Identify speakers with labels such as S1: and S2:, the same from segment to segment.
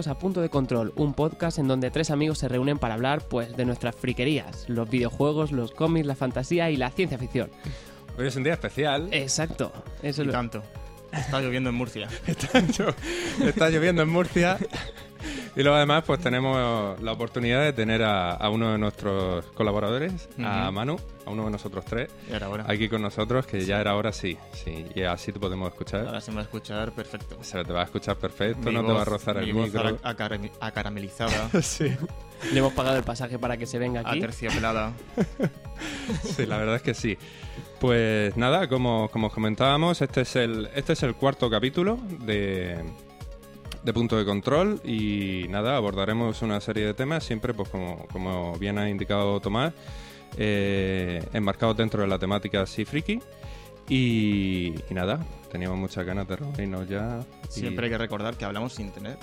S1: Bienvenidos a Punto de Control, un podcast en donde tres amigos se reúnen para hablar pues de nuestras friquerías, los videojuegos, los cómics, la fantasía y la ciencia ficción.
S2: Hoy es un día especial.
S1: Exacto, eso
S3: Y
S1: es lo-
S3: tanto. Está lloviendo en Murcia.
S2: Está, llo- está lloviendo en Murcia. Y luego además pues tenemos la oportunidad de tener a, a uno de nuestros colaboradores, a. Manu, a uno de nosotros tres,
S3: Y ahora, ahora.
S2: aquí con nosotros, que ya era hora sí, sí, y así te podemos escuchar.
S3: Ahora se me va a escuchar perfecto.
S2: Se te va a escuchar perfecto,
S3: Mi
S2: no te va a rozar el
S3: voz
S2: micro.
S3: acarami- acaramelizada,
S2: Sí,
S1: Le hemos pagado el pasaje para que se venga aquí.
S3: aterciopelada.
S2: sí, la verdad es que sí. Pues nada, como, como os comentábamos, este es el, este es el cuarto capítulo de, de Punto de Control y nada, abordaremos una serie de temas, siempre pues como, como bien ha indicado Tomás, eh, enmarcados dentro de la temática así friki. Y, y nada, teníamos muchas ganas de reunirnos ya. y-
S3: Siempre hay que recordar que hablamos sin tener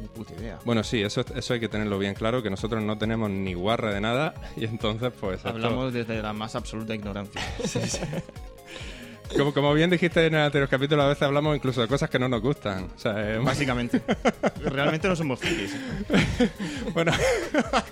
S3: ni puta idea.
S2: Bueno, sí, eso, eso hay que tenerlo bien claro, que nosotros no tenemos ni guarra de nada y entonces pues... esto-
S3: Hablamos desde la más absoluta ignorancia.
S2: Como, como bien dijiste en el anterior capítulo, a veces hablamos incluso de cosas que no nos gustan. O sea, eh,
S3: Básicamente. Realmente no somos frikis.
S2: bueno,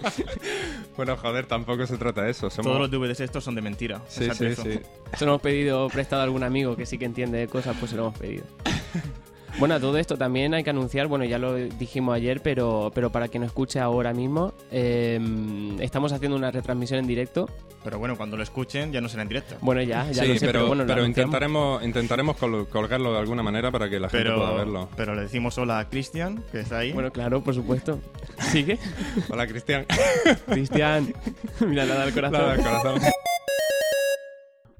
S2: bueno, joder, tampoco se trata de eso. Somos...
S3: Todos los DVDs estos son de mentira.
S2: Sí,
S3: Exacto
S2: sí,
S3: eso.
S2: sí.
S1: Se lo hemos pedido prestado a algún amigo que sí que entiende de cosas, pues se lo hemos pedido. Bueno, a todo esto también hay que anunciar, bueno, ya lo dijimos ayer, pero, pero para quien nos escuche ahora mismo, eh, estamos haciendo una retransmisión en directo.
S3: Pero bueno, cuando lo escuchen ya no será en directo.
S1: Bueno, ya, ya
S2: Sí,
S1: lo sé, pero,
S2: pero,
S1: bueno, lo
S2: pero
S1: anunciamos.
S2: intentaremos, intentaremos col- colgarlo de alguna manera para que la gente pueda verlo.
S3: pero le decimos hola a Cristian, que está ahí.
S1: Bueno, claro, por supuesto. ¿Sigue?
S2: Hola, Cristian.
S1: Cristian. Mira, nada al corazón.
S2: Nada, corazón.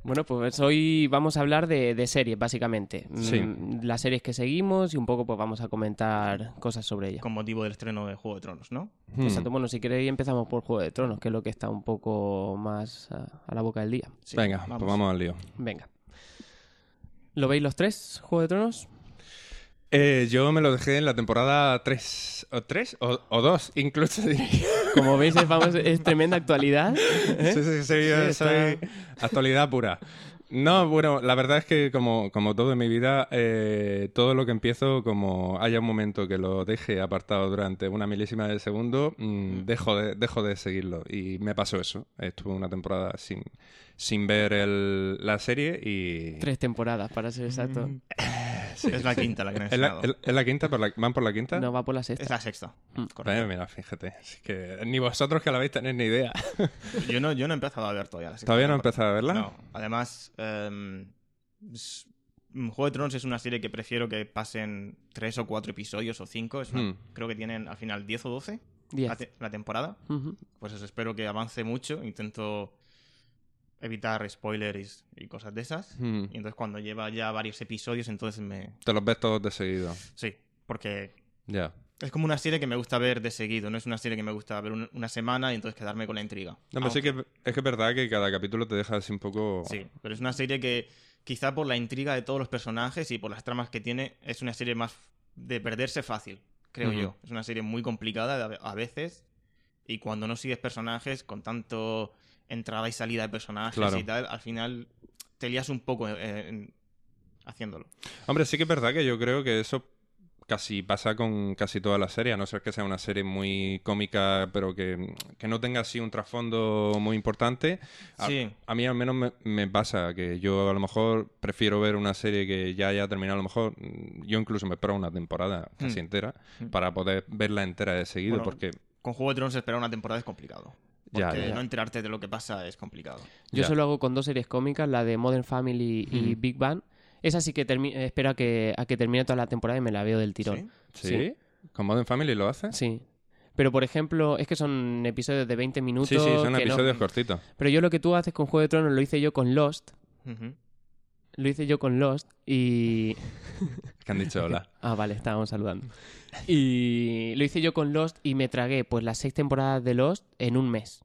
S1: Bueno, pues hoy vamos a hablar de, de series, básicamente.
S2: Sí.
S1: Mm, Las series que seguimos y un poco pues vamos a comentar cosas sobre ellas.
S3: con motivo del estreno de Juego de Tronos, ¿no?
S2: Hmm.
S1: Exacto. Bueno, si queréis empezamos por Juego de Tronos, que es lo que está un poco más a, a la boca del día.
S3: Sí,
S2: Venga, pues vamos al lío.
S1: Venga. ¿Lo veis los tres, Juego de Tronos?
S2: Eh, yo me lo dejé en la temporada 3. ¿O 3? O, o 2, incluso diría.
S1: Como veis, es, vamos, es tremenda actualidad. ¿eh?
S2: Sí, sí, sí,
S1: Sí,
S2: soy actualidad pura. No, bueno, la verdad es que como, como todo en mi vida, eh, todo lo que empiezo, como haya un momento que lo deje apartado durante una milésima de segundo, mm, dejo, de, dejo de seguirlo. Y me pasó eso. Estuve una temporada sin, sin ver el- la serie y...
S1: Tres temporadas, para ser exacto.
S3: es la quinta la que han
S2: ¿Es la,
S3: estrenado.
S2: es la quinta? ¿Por la- ¿Van por la quinta?
S1: No va por la
S3: Es
S1: sexta.
S3: la sexta.
S1: Mm.
S3: Correcto.
S2: Eh, mira, fíjate. Es que ni vosotros que la veis tenéis ni idea.
S3: Yo no, yo no he empezado a ver todavía la sexta
S2: ¿Todavía no he empezado a verla?
S3: No, además, em, es- mm, Juego de Tronos es una serie que prefiero que pasen tres o cuatro episodios o cinco. Es una-
S2: Hmm.
S3: Creo que tienen al final 10 o 12
S1: Diez.
S3: la, te- la temporada. Pues eso, espero que avance mucho. Intento evitar spoilers y cosas de esas.
S2: Hmm.
S3: Y entonces cuando lleva ya varios episodios, entonces me...
S2: Te los ves todos de seguido.
S3: Sí, porque
S2: Ya.
S3: es como una serie que me gusta ver de seguido. No es una serie que me gusta ver un- una semana y entonces quedarme con la intriga.
S2: No, pero sí que es que es verdad que cada capítulo te deja así un poco...
S3: Sí, pero es una serie que quizá por la intriga de todos los personajes y por las tramas que tiene, es una serie más de perderse fácil, creo yo. Es una serie muy complicada a veces y cuando no sigues personajes con tanto entrada y salida de personajes
S2: Claro.
S3: y tal, al final te lías un poco eh, en- haciéndolo.
S2: Hombre, sí que es verdad que yo creo que eso casi pasa con casi toda la serie, a no ser que sea una serie muy cómica, pero que, que no tenga así un trasfondo muy importante. A,
S3: Sí.
S2: a mí al menos me, me pasa que yo a lo mejor prefiero ver una serie que ya haya terminado, a lo mejor mm, yo incluso me espero una temporada casi
S3: Hmm.
S2: entera
S3: Hmm.
S2: para poder verla entera de seguido,
S3: Bueno,
S2: porque
S3: Con Juego de Tronos esperar una temporada es complicado.
S2: Ya,
S3: Porque
S2: ya.
S3: no enterarte de lo que pasa es complicado.
S1: Yo
S2: Ya.
S1: solo hago con dos series cómicas, la de Modern Family y
S2: Mm.
S1: Big Bang. Esa sí que espero a que, a que termine toda la temporada y me la veo del tirón.
S3: ¿Sí?
S2: ¿sí? ¿Con Modern Family lo hace?
S1: Sí. Pero, por ejemplo, es que son episodios de 20 minutos.
S2: Sí, sí, son
S1: que no-
S2: episodios cortitos.
S1: Pero yo lo que tú haces con Juego de Tronos lo hice yo con Lost. Lo hice yo con Lost y...
S2: Que han dicho hola.
S1: Ah, vale, estábamos saludando. Y lo hice yo con Lost y me tragué pues las seis temporadas de Lost en un mes.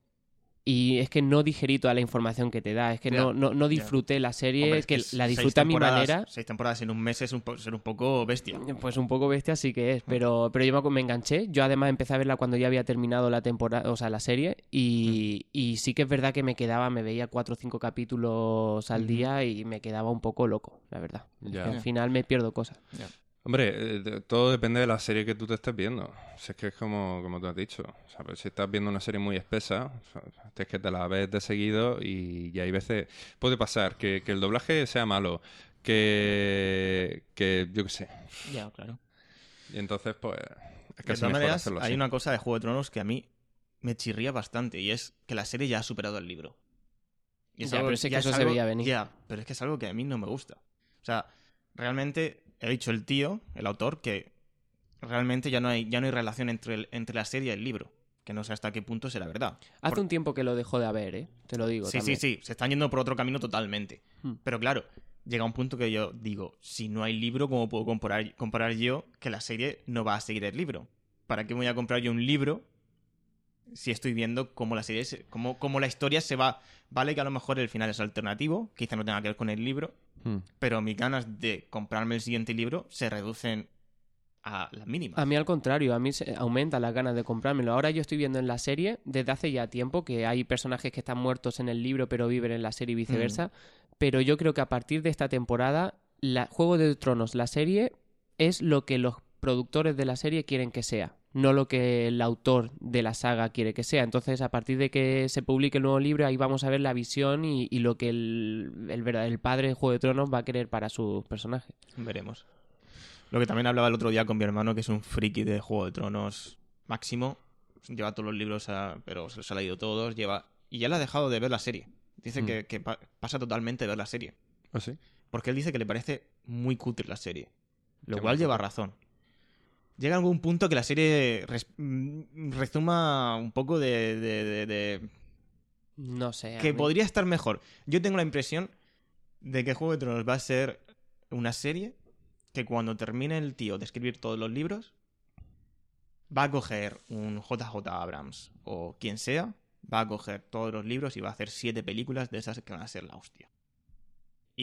S1: Y es que no digerí toda la información que te da, es que no, no, no disfruté la serie,
S3: Hombre,
S1: es que la disfruté a mi manera.
S3: Seis temporadas en un mes es un, ser un poco bestia.
S1: Pues un poco bestia sí que es, pero, pero yo me, enganché. Yo además empecé a verla cuando ya había terminado la temporada, o sea, la serie. Y, y sí que es verdad que me quedaba, me veía cuatro o cinco capítulos al
S3: Ujú.
S1: día y me quedaba un poco loco, la verdad. Es
S2: Ya.
S1: que al final me pierdo cosas.
S2: Hombre, eh, de- todo depende de la serie que tú te estés viendo. Si es que es como, como tú has dicho. O sea, pues si estás viendo una serie muy espesa, o sea, es que te la ves de seguido y, y hay veces... Puede pasar que, que el doblaje sea malo, que... que yo qué sé.
S3: Ya, claro.
S2: Y entonces, pues... Es
S3: De
S2: casi
S3: todas
S2: mejor
S3: maneras,
S2: hacerlo
S3: hay una cosa de Juego de Tronos que a mí me chirría bastante y es que la serie ya ha superado el libro. Y
S1: Ya,
S3: algo-
S1: pero es que
S3: ya
S1: eso se
S3: algo-
S1: veía venir.
S3: Ya, pero es que es algo que a mí no me gusta. O sea, realmente he dicho el tío, el autor, que realmente ya no hay, ya no hay relación entre, el- entre la serie y el libro. Que no sé hasta qué punto será verdad.
S1: Hace un tiempo que lo dejó de haber, ¿eh? Te lo digo.
S3: Sí,
S1: también.
S3: sí, sí. Se están yendo por otro camino totalmente.
S1: Hmm.
S3: Pero claro, llega un punto que yo digo, si no hay libro, ¿cómo puedo comparar, comparar yo que la serie no va a seguir el libro? ¿Para qué voy a comprar yo un libro si estoy viendo cómo la serie, se- cómo, cómo la historia se va? Vale que a lo mejor el final es alternativo, quizá no tenga que ver con el libro,
S2: Hmm.
S3: pero mis ganas de comprarme el siguiente libro se reducen a las mínimas.
S1: A mí al contrario, a mí se aumenta las ganas de comprármelo. Ahora yo estoy viendo en la serie, desde hace ya tiempo, que hay personajes que están muertos en el libro pero viven en la serie y viceversa.
S3: Mm.
S1: Pero yo creo que a partir de esta temporada, la Juego de Tronos, la serie, es lo que los productores de la serie quieren que sea, no lo que el autor de la saga quiere que sea. Entonces, a partir de que se publique el nuevo libro, ahí vamos a ver la visión y, y lo que el, el, verdad- el padre de Juego de Tronos va a querer para sus personajes.
S3: Veremos. Lo que también hablaba el otro día con mi hermano, que es un friki de Juego de Tronos máximo. Lleva todos los libros, a- pero se los ha leído todos. Lleva Y ya le ha dejado de ver la serie. Dice
S2: Mm.
S3: que, que pa- pasa totalmente de ver la serie.
S2: ¿Ah, sí?
S3: Porque él dice que le parece muy cutre la serie. Lo
S2: Qué
S3: cual lleva razón. Llega algún punto que la serie mm, rezuma un poco de- de- de- de
S1: No sé.
S3: que
S1: mí-
S3: podría estar mejor. Yo tengo la impresión de que Juego de Tronos va a ser una serie que cuando termine el tío de escribir todos los libros, va a coger un JJ Abrams o quien sea, va a coger todos los libros y va a hacer siete películas de esas que van a ser la hostia.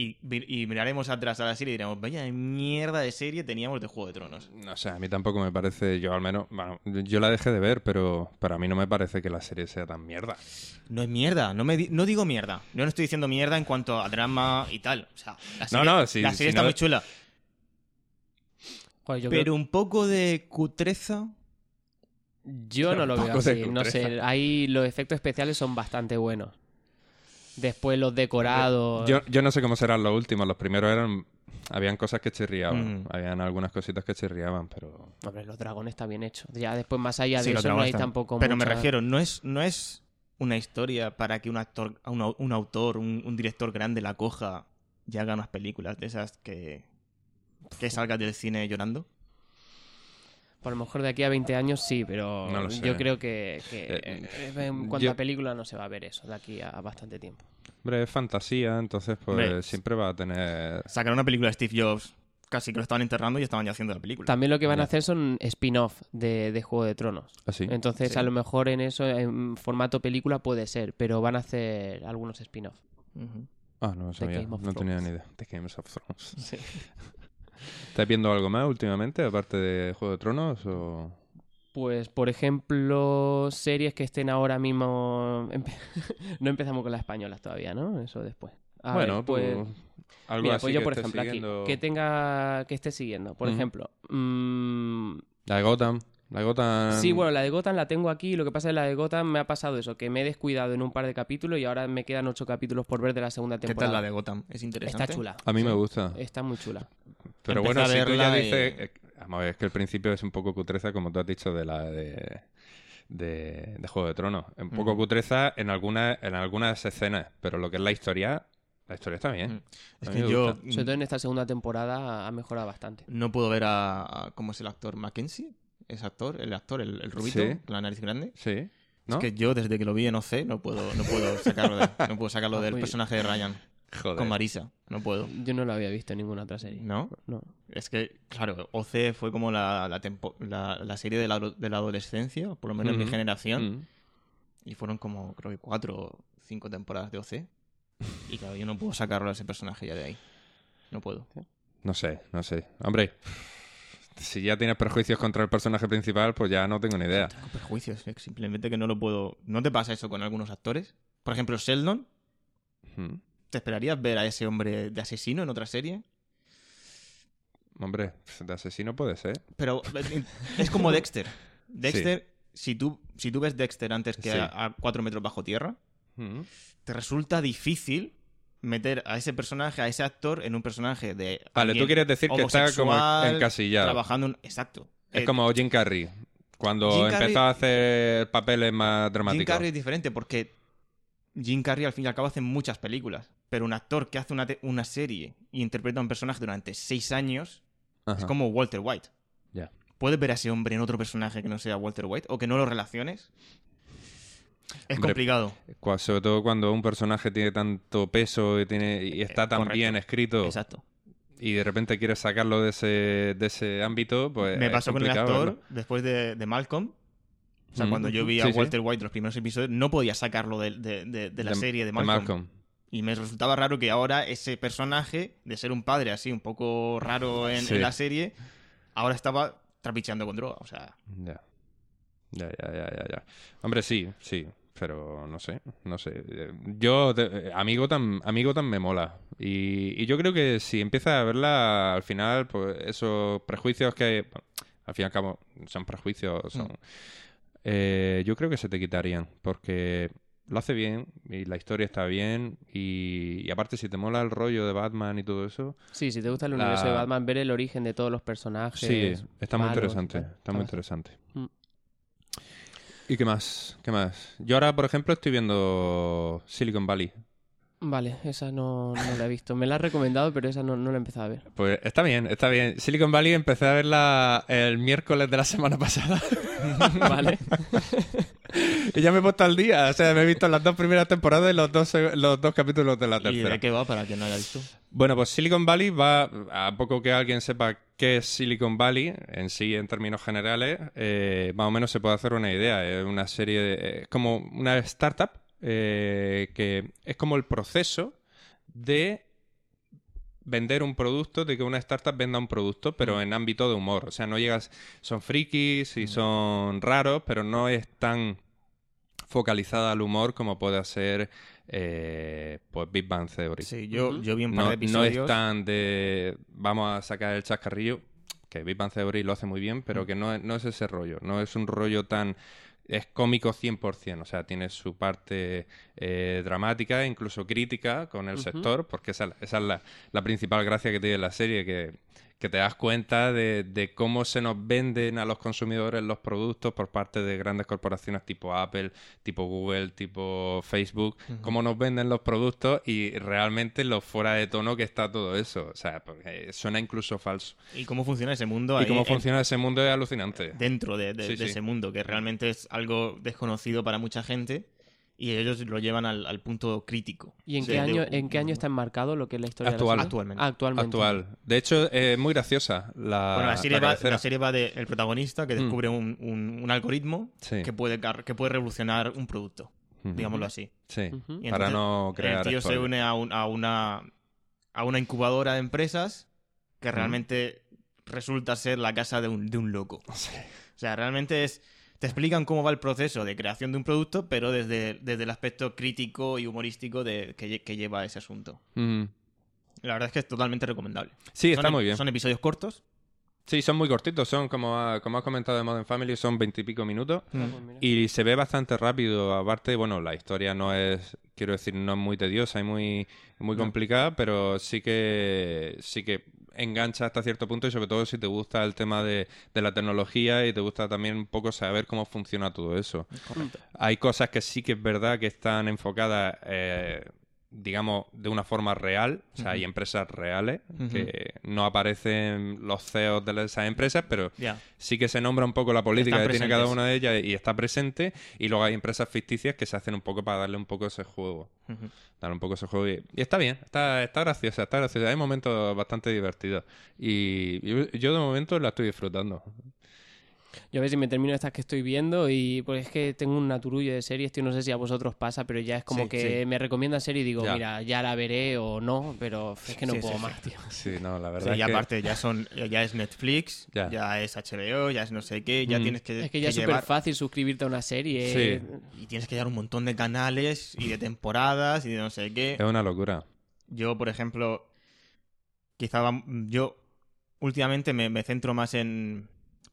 S3: Y, miraremos atrás a la serie y diremos, vaya mierda de serie teníamos de Juego de Tronos.
S2: No sé, a mí tampoco me parece, yo al menos, bueno, yo la dejé de ver, pero para mí no me parece que la serie sea tan mierda.
S3: No es mierda, no, me di- no digo mierda. Yo no estoy diciendo mierda en cuanto a drama y tal. O sea, la
S2: No,
S3: serie,
S2: no, sí,
S3: la serie está
S2: no-
S3: muy chula.
S1: Joder, yo creo-
S3: Pero un poco de cutreza.
S1: Yo no lo veo así, no sé, ahí los efectos especiales son bastante buenos. Después los decorados...
S2: Yo, yo no sé cómo serán los últimos, los primeros eran, habían cosas que chirriaban,
S3: Mm.
S2: habían algunas cositas que chirriaban, pero...
S1: Hombre, los dragones está bien hecho. Ya después más allá de
S3: Sí, los
S1: eso no hay
S3: están-
S1: tampoco
S3: Pero me refiero, no es, no es una historia para que un actor, un, un autor, un, un director grande la coja y haga unas películas de esas que, que salgas del cine llorando.
S1: Por lo mejor de aquí a 20 años sí, pero
S2: No lo sé.
S1: yo creo que, que,
S2: Eh,
S1: en cuanto
S2: yo-
S1: a película no se va a ver eso de aquí a bastante tiempo.
S2: Hombre, es fantasía, entonces pues
S3: Hombre,
S2: siempre va a tener...
S3: Sacaron una película de Steve Jobs, casi que lo estaban enterrando y estaban ya haciendo la película.
S1: También lo que van a hacer son spin-off de, de Juego de Tronos.
S2: Así.
S1: Entonces
S3: Sí.
S1: a lo mejor en eso, en formato película puede ser, pero van a hacer algunos spin-off.
S2: Ah, no lo sabía, no tenía ni idea. The Games of Thrones. ¿Estás viendo algo más últimamente, aparte de Juego de Tronos o...?
S1: Pues, por ejemplo, series que estén ahora mismo... no empezamos con las españolas todavía, ¿no? Eso después. A
S2: bueno,
S1: ver, pues...
S2: tú- algo
S1: Mira,
S2: así
S1: pues yo, por ejemplo,
S2: siguiendo-
S1: aquí, que tenga, que esté siguiendo. Por ejemplo, mm,
S2: La Gotham. La de Gotham...
S1: sí, bueno, la de Gotham la tengo aquí. Lo que pasa es que la de Gotham me ha pasado eso, que me he descuidado en un par de capítulos y ahora me quedan ocho capítulos por ver de la segunda
S3: ¿Qué
S1: temporada.
S3: tal la de Gotham? ¿Es interesante?
S1: Está chula.
S2: A mí me gusta.
S1: Está muy chula.
S2: Pero
S3: Empecé
S2: bueno,
S3: a
S2: si tú ya
S3: y-
S2: dices... eh, Vamos a ver, es que el principio es un poco cutreza, como tú has dicho, de la de... De, de Juego de Tronos. Un poco cutreza en algunas, en algunas escenas, pero lo que es la historia, la historia está bien.
S3: Mm. Es que yo.
S1: Sobre todo en esta segunda temporada ha mejorado bastante.
S3: no puedo ver a, a- ¿Cómo es el actor? ¿Mackenzie? ¿Es actor? ¿El actor? ¿El, el rubito?
S2: Sí.
S3: ¿Con la nariz grande?
S2: Sí. ¿No?
S3: Es que yo desde que lo vi en OC no puedo, no puedo sacarlo, de- no puedo sacarlo
S1: Ah,
S3: del
S1: pues-
S3: personaje de Ryan
S2: Joder.
S3: con Marisa. No puedo.
S1: Yo no lo había visto en ninguna otra serie.
S3: ¿No?
S1: No.
S3: Es que, claro, OC fue como la, la, tempo- la- la serie de la, de la adolescencia, por lo menos en mi
S2: Ujú.
S3: generación.
S2: Mm.
S3: Y fueron como, creo que cuatro o cinco temporadas de OC. Y claro, yo no puedo sacarlo a ese personaje ya de ahí. No puedo.
S2: No sé, no sé. Hombre, si ya tienes prejuicios contra el personaje principal, pues ya no tengo ni idea.
S3: Tengo prejuicios, es simplemente que no lo puedo. ¿No te pasa eso con algunos actores? Por ejemplo, Sheldon.
S2: Mm.
S3: ¿Te esperarías ver a ese hombre de asesino en otra serie?
S2: Hombre, de asesino puede ser.
S3: Pero eh, es como Dexter. Dexter, si, tú, si tú ves Dexter antes que
S2: Sí.
S3: a, a cuatro metros bajo tierra,
S2: Mm.
S3: te resulta difícil meter a ese personaje, a ese actor, en un personaje de.
S2: Vale, tú quieres decir que está como encasillado.
S3: Trabajando en- Exacto.
S2: Es
S3: Eh,
S2: como Jim Carrey. Cuando
S3: Jim Carrey-
S2: empezó a hacer papeles más dramáticos.
S3: Jim Carrey es diferente porque Jim Carrey al fin y al cabo hace muchas películas. Pero un actor que hace una, una serie y interpreta a un personaje durante seis años
S2: Ajá.
S3: es como Walter White.
S2: Ya.
S3: ¿Puedes ver a ese hombre en otro personaje que no sea Walter White? ¿O que no lo relaciones? Es complicado.
S2: Sobre todo cuando un personaje tiene tanto peso y, tiene, y está tan
S3: correcto.
S2: bien escrito
S3: Exacto.
S2: y de repente quieres sacarlo de ese, de ese ámbito, pues
S3: Me pasó con el actor después de, de Malcolm. O sea,
S2: Mm.
S3: cuando yo vi a
S2: Sí, sí.
S3: Walter White los primeros episodios, no podía sacarlo de, de- la serie de Malcolm. Y me resultaba raro que ahora ese personaje, de ser un padre así, un poco raro en,
S2: Sí.
S3: en la serie, ahora estaba trapicheando con droga. O sea,
S2: Ya. Ya, ya, ya, ya, ya. Hombre, sí, sí. Pero no sé, no sé. Eh, Yo, amigo tan, amigo tan me mola. Y, y yo creo que si empiezas a verla, al final, pues esos prejuicios que, bueno, al fin y al cabo, son prejuicios, son...
S3: Mm.
S2: eh, yo creo que se te quitarían, porque lo hace bien y la historia está bien y, y aparte si te mola el rollo de Batman y todo eso,
S1: Sí, si te gusta el
S2: La-
S1: universo de Batman, ver el origen de todos los personajes.
S2: Sí, está muy
S1: malos,
S2: interesante.
S1: tal.
S2: Está muy interesante.
S1: Mm.
S2: ¿Y qué más? ¿Qué más? Yo ahora, por ejemplo, estoy viendo Silicon Valley.
S1: Vale, esa no, no la he visto. Me la has recomendado, pero esa no, no la he empezado a ver.
S2: Pues está bien, está bien. Silicon Valley empecé a verla el miércoles de la semana pasada.
S1: Vale.
S2: y ya me he puesto al día. O sea, me he visto las dos primeras temporadas y los dos, los dos capítulos de la
S3: ¿y
S2: tercera.
S3: de qué va para quien no haya visto?
S2: Bueno, pues Silicon Valley va, a poco que alguien sepa qué es Silicon Valley, en sí, en términos generales, eh, más o menos se puede hacer una idea. Es una serie de... Es como una startup eh, que es como el proceso de vender un producto, de que una startup venda un producto, pero en ámbito de humor. O sea, no llegas... Son frikis y son raros, pero no es tan focalizada al humor como puede ser eh, pues Big Bang Theory.
S3: Sí, yo, yo vi un par
S2: No,
S3: de
S2: no
S3: episodios.
S2: es tan de vamos a sacar el chascarrillo, que Big Bang Theory lo hace muy bien,
S3: Mm.
S2: pero que no es, no es ese rollo, no es un rollo tan... Es cómico 100%, o sea, tiene su parte eh, dramática, incluso crítica con el sector, porque esa, esa es la, la principal gracia que tiene la serie, que, que te das cuenta de, de cómo se nos venden a los consumidores los productos por parte de grandes corporaciones tipo Apple, tipo Google, tipo Facebook, cómo nos venden los productos y realmente lo fuera de tono que está todo eso. O sea, porque suena incluso falso.
S3: ¿Y cómo funciona ese mundo
S2: Y
S3: ahí
S2: cómo
S3: en-
S2: funciona ese mundo es alucinante.
S3: dentro de, de-
S2: Sí,
S3: de
S2: sí.
S3: ese mundo, que realmente es algo desconocido para mucha gente y ellos lo llevan al, al punto crítico.
S1: ¿Y en
S3: Sí,
S1: qué
S3: de-
S1: año, en qué año está enmarcado lo que es la historia
S2: Actual.
S1: de la?
S3: Actualmente.
S1: Ah, actualmente.
S2: Actual. De hecho, es muy graciosa la,
S3: Bueno, la serie,
S2: la
S3: va, la serie va del protagonista que
S2: Mm.
S3: descubre un, un- un algoritmo
S2: Sí.
S3: que, puede, que puede revolucionar un producto, digámoslo así.
S2: Sí, para no crear
S3: El tío se une a, un- a una, a una incubadora de empresas que realmente resulta ser la casa de un, de un loco. O sea, realmente es... Te explican cómo va el proceso de creación de un producto, pero desde, desde el aspecto crítico y humorístico de, que, que lleva ese asunto.
S2: Mm.
S3: La verdad es que es totalmente recomendable.
S2: Sí,
S3: Son
S2: está muy bien.
S3: Son episodios cortos.
S2: Sí, son muy cortitos, son como, ha- como has comentado de Modern Family, son veintipico minutos.
S1: Mira.
S2: Y se ve bastante rápido. Aparte, bueno, la historia no es, quiero decir, no es muy tediosa y muy, muy
S3: No.
S2: complicada, pero sí que sí que engancha hasta cierto punto y sobre todo si te gusta el tema de, de la tecnología y te gusta también un poco saber cómo funciona todo eso.
S3: Correcto.
S2: Hay cosas que sí que es verdad que están enfocadas, eh, digamos, de una forma real. O sea, hay empresas reales que no aparecen los CEOs de esas empresas, pero sí que se nombra un poco la política
S3: Están
S2: que tiene cada una de ellas y está presente. Y luego hay empresas ficticias que se hacen un poco para darle un poco ese juego. Darle un poco ese juego. Y, y está bien, está, está graciosa, está graciosa. Hay momentos bastante divertidos. Y yo de momento la estoy disfrutando.
S1: Yo a ver si me termino estas que estoy viendo y pues es que tengo un naturullo de series, tío, no sé si a vosotros pasa, pero ya es como
S3: Sí,
S1: que
S3: sí.
S1: me recomiendan serie y digo,
S2: Ya.
S1: mira, ya la veré o no, pero es que no
S3: Sí,
S1: puedo
S3: sí.
S1: más, tío.
S2: Sí, no, la
S3: Sí,
S2: verdad
S3: y
S2: es que...
S3: aparte ya son ya es Netflix,
S2: Ya.
S3: ya. es HBO, ya es no sé qué, ya
S2: Mm.
S3: tienes que,
S1: Es que ya es súper
S3: llevar
S1: fácil suscribirte a una serie.
S2: Sí.
S3: y tienes que llevar un montón de canales y de temporadas y de no sé qué.
S2: Es una locura.
S3: Yo, por ejemplo, quizá yo últimamente me, me centro más en,